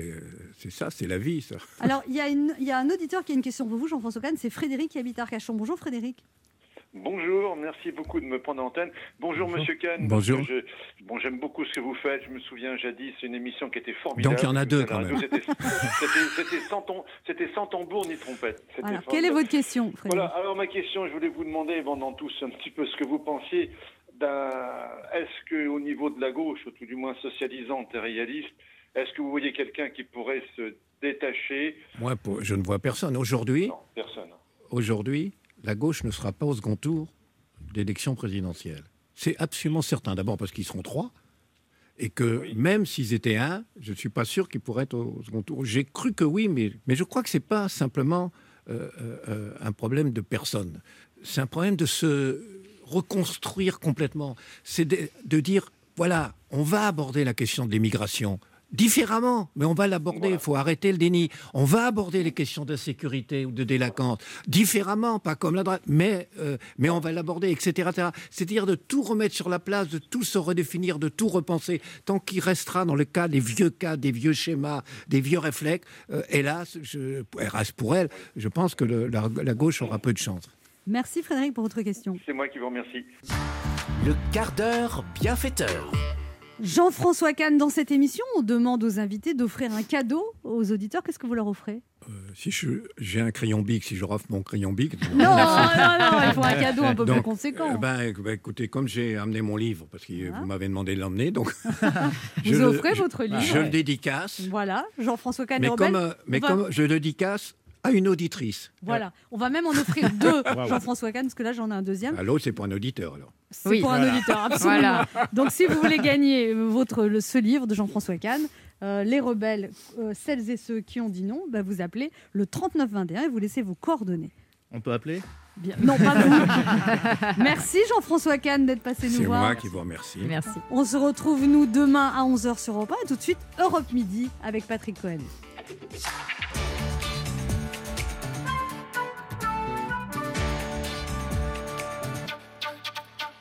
ça, c'est la vie, ça. Alors, il y, y a un auditeur qui a une question pour vous, Jean-François Kahn, c'est Frédéric qui habite à Arcachon. Bonjour Frédéric. Bonjour, merci beaucoup de me prendre en antenne. Bonjour, Monsieur Kahn. Bonjour. je- bon, j'aime beaucoup ce que vous faites. Je me souviens jadis, c'est une émission qui était formidable. Donc, il y en a deux, quand même. C'était c'était- c'était sans, tom- c'était sans tambour ni trompette. C'était Voilà. Quelle est votre question, Frédéric Voilà, alors ma question, je voulais vous demander, pendant tous un petit peu ce que vous pensiez, d'un- est-ce qu'au niveau de la gauche, ou tout du moins socialisante et réaliste, est-ce que vous voyez quelqu'un qui pourrait se détacher? Moi, je ne vois personne. Aujourd'hui, Non, personne. aujourd'hui, la gauche ne sera pas au second tour d'élection présidentielle. C'est absolument certain. D'abord parce qu'ils seront trois. Et que même s'ils étaient un, je ne suis pas sûr qu'ils pourraient être au second tour. J'ai cru que oui, mais, mais je crois que ce n'est pas simplement euh, euh, un problème de personne. C'est un problème de se reconstruire complètement. C'est de, de dire, voilà, on va aborder la question de l'immigration différemment, mais on va l'aborder. Il faut arrêter le déni. On va aborder les questions d'insécurité ou de délinquance différemment, pas comme la droite, mais, euh, mais on va l'aborder, etc. etc. C'est-à-dire de tout remettre sur la place, de tout se redéfinir, de tout repenser. Tant qu'il restera dans le cas des vieux cas, des vieux schémas, des vieux réflexes, euh, hélas, je, hélas pour elle, je pense que le- la, la gauche aura peu de chance. Merci Frédéric pour votre question. C'est moi qui vous remercie. Le quart d'heure bienfaiteur. Jean-François Kahn, dans cette émission, on demande aux invités d'offrir un cadeau aux auditeurs. Qu'est-ce que vous leur offrez? Si je- j'ai un crayon bic, si je offre mon crayon bic. Non, non, non, il faut un cadeau un peu plus Donc, conséquent. euh, ben, ben, écoutez, comme j'ai amené mon livre, parce que vous m'avez demandé de l'emmener, donc. Vous offrez votre livre. Je le dédicace. Voilà, Jean-François Kahn Mais, comme, euh, mais comme je le dédicace à une auditrice. Voilà, on va même en offrir deux. Jean-François Kahn, parce que là j'en ai un deuxième. À l'autre, c'est pour un auditeur, alors. C'est pour un auditeur, absolument. Voilà. Donc, si vous voulez gagner votre, le, ce livre de Jean-François Kahn, euh, Les Rebelles, euh, celles et ceux qui ont dit non, bah, vous appelez le 3921 et vous laissez vos coordonnées. On peut appeler? Bien. Non, pas vous. Merci Jean-François Kahn d'être passé nous C'est voir. moi qui vous remercie. Merci. On se retrouve, nous, demain à 11h sur Europe 1 et tout de suite, Europe Midi avec Patrick Cohen.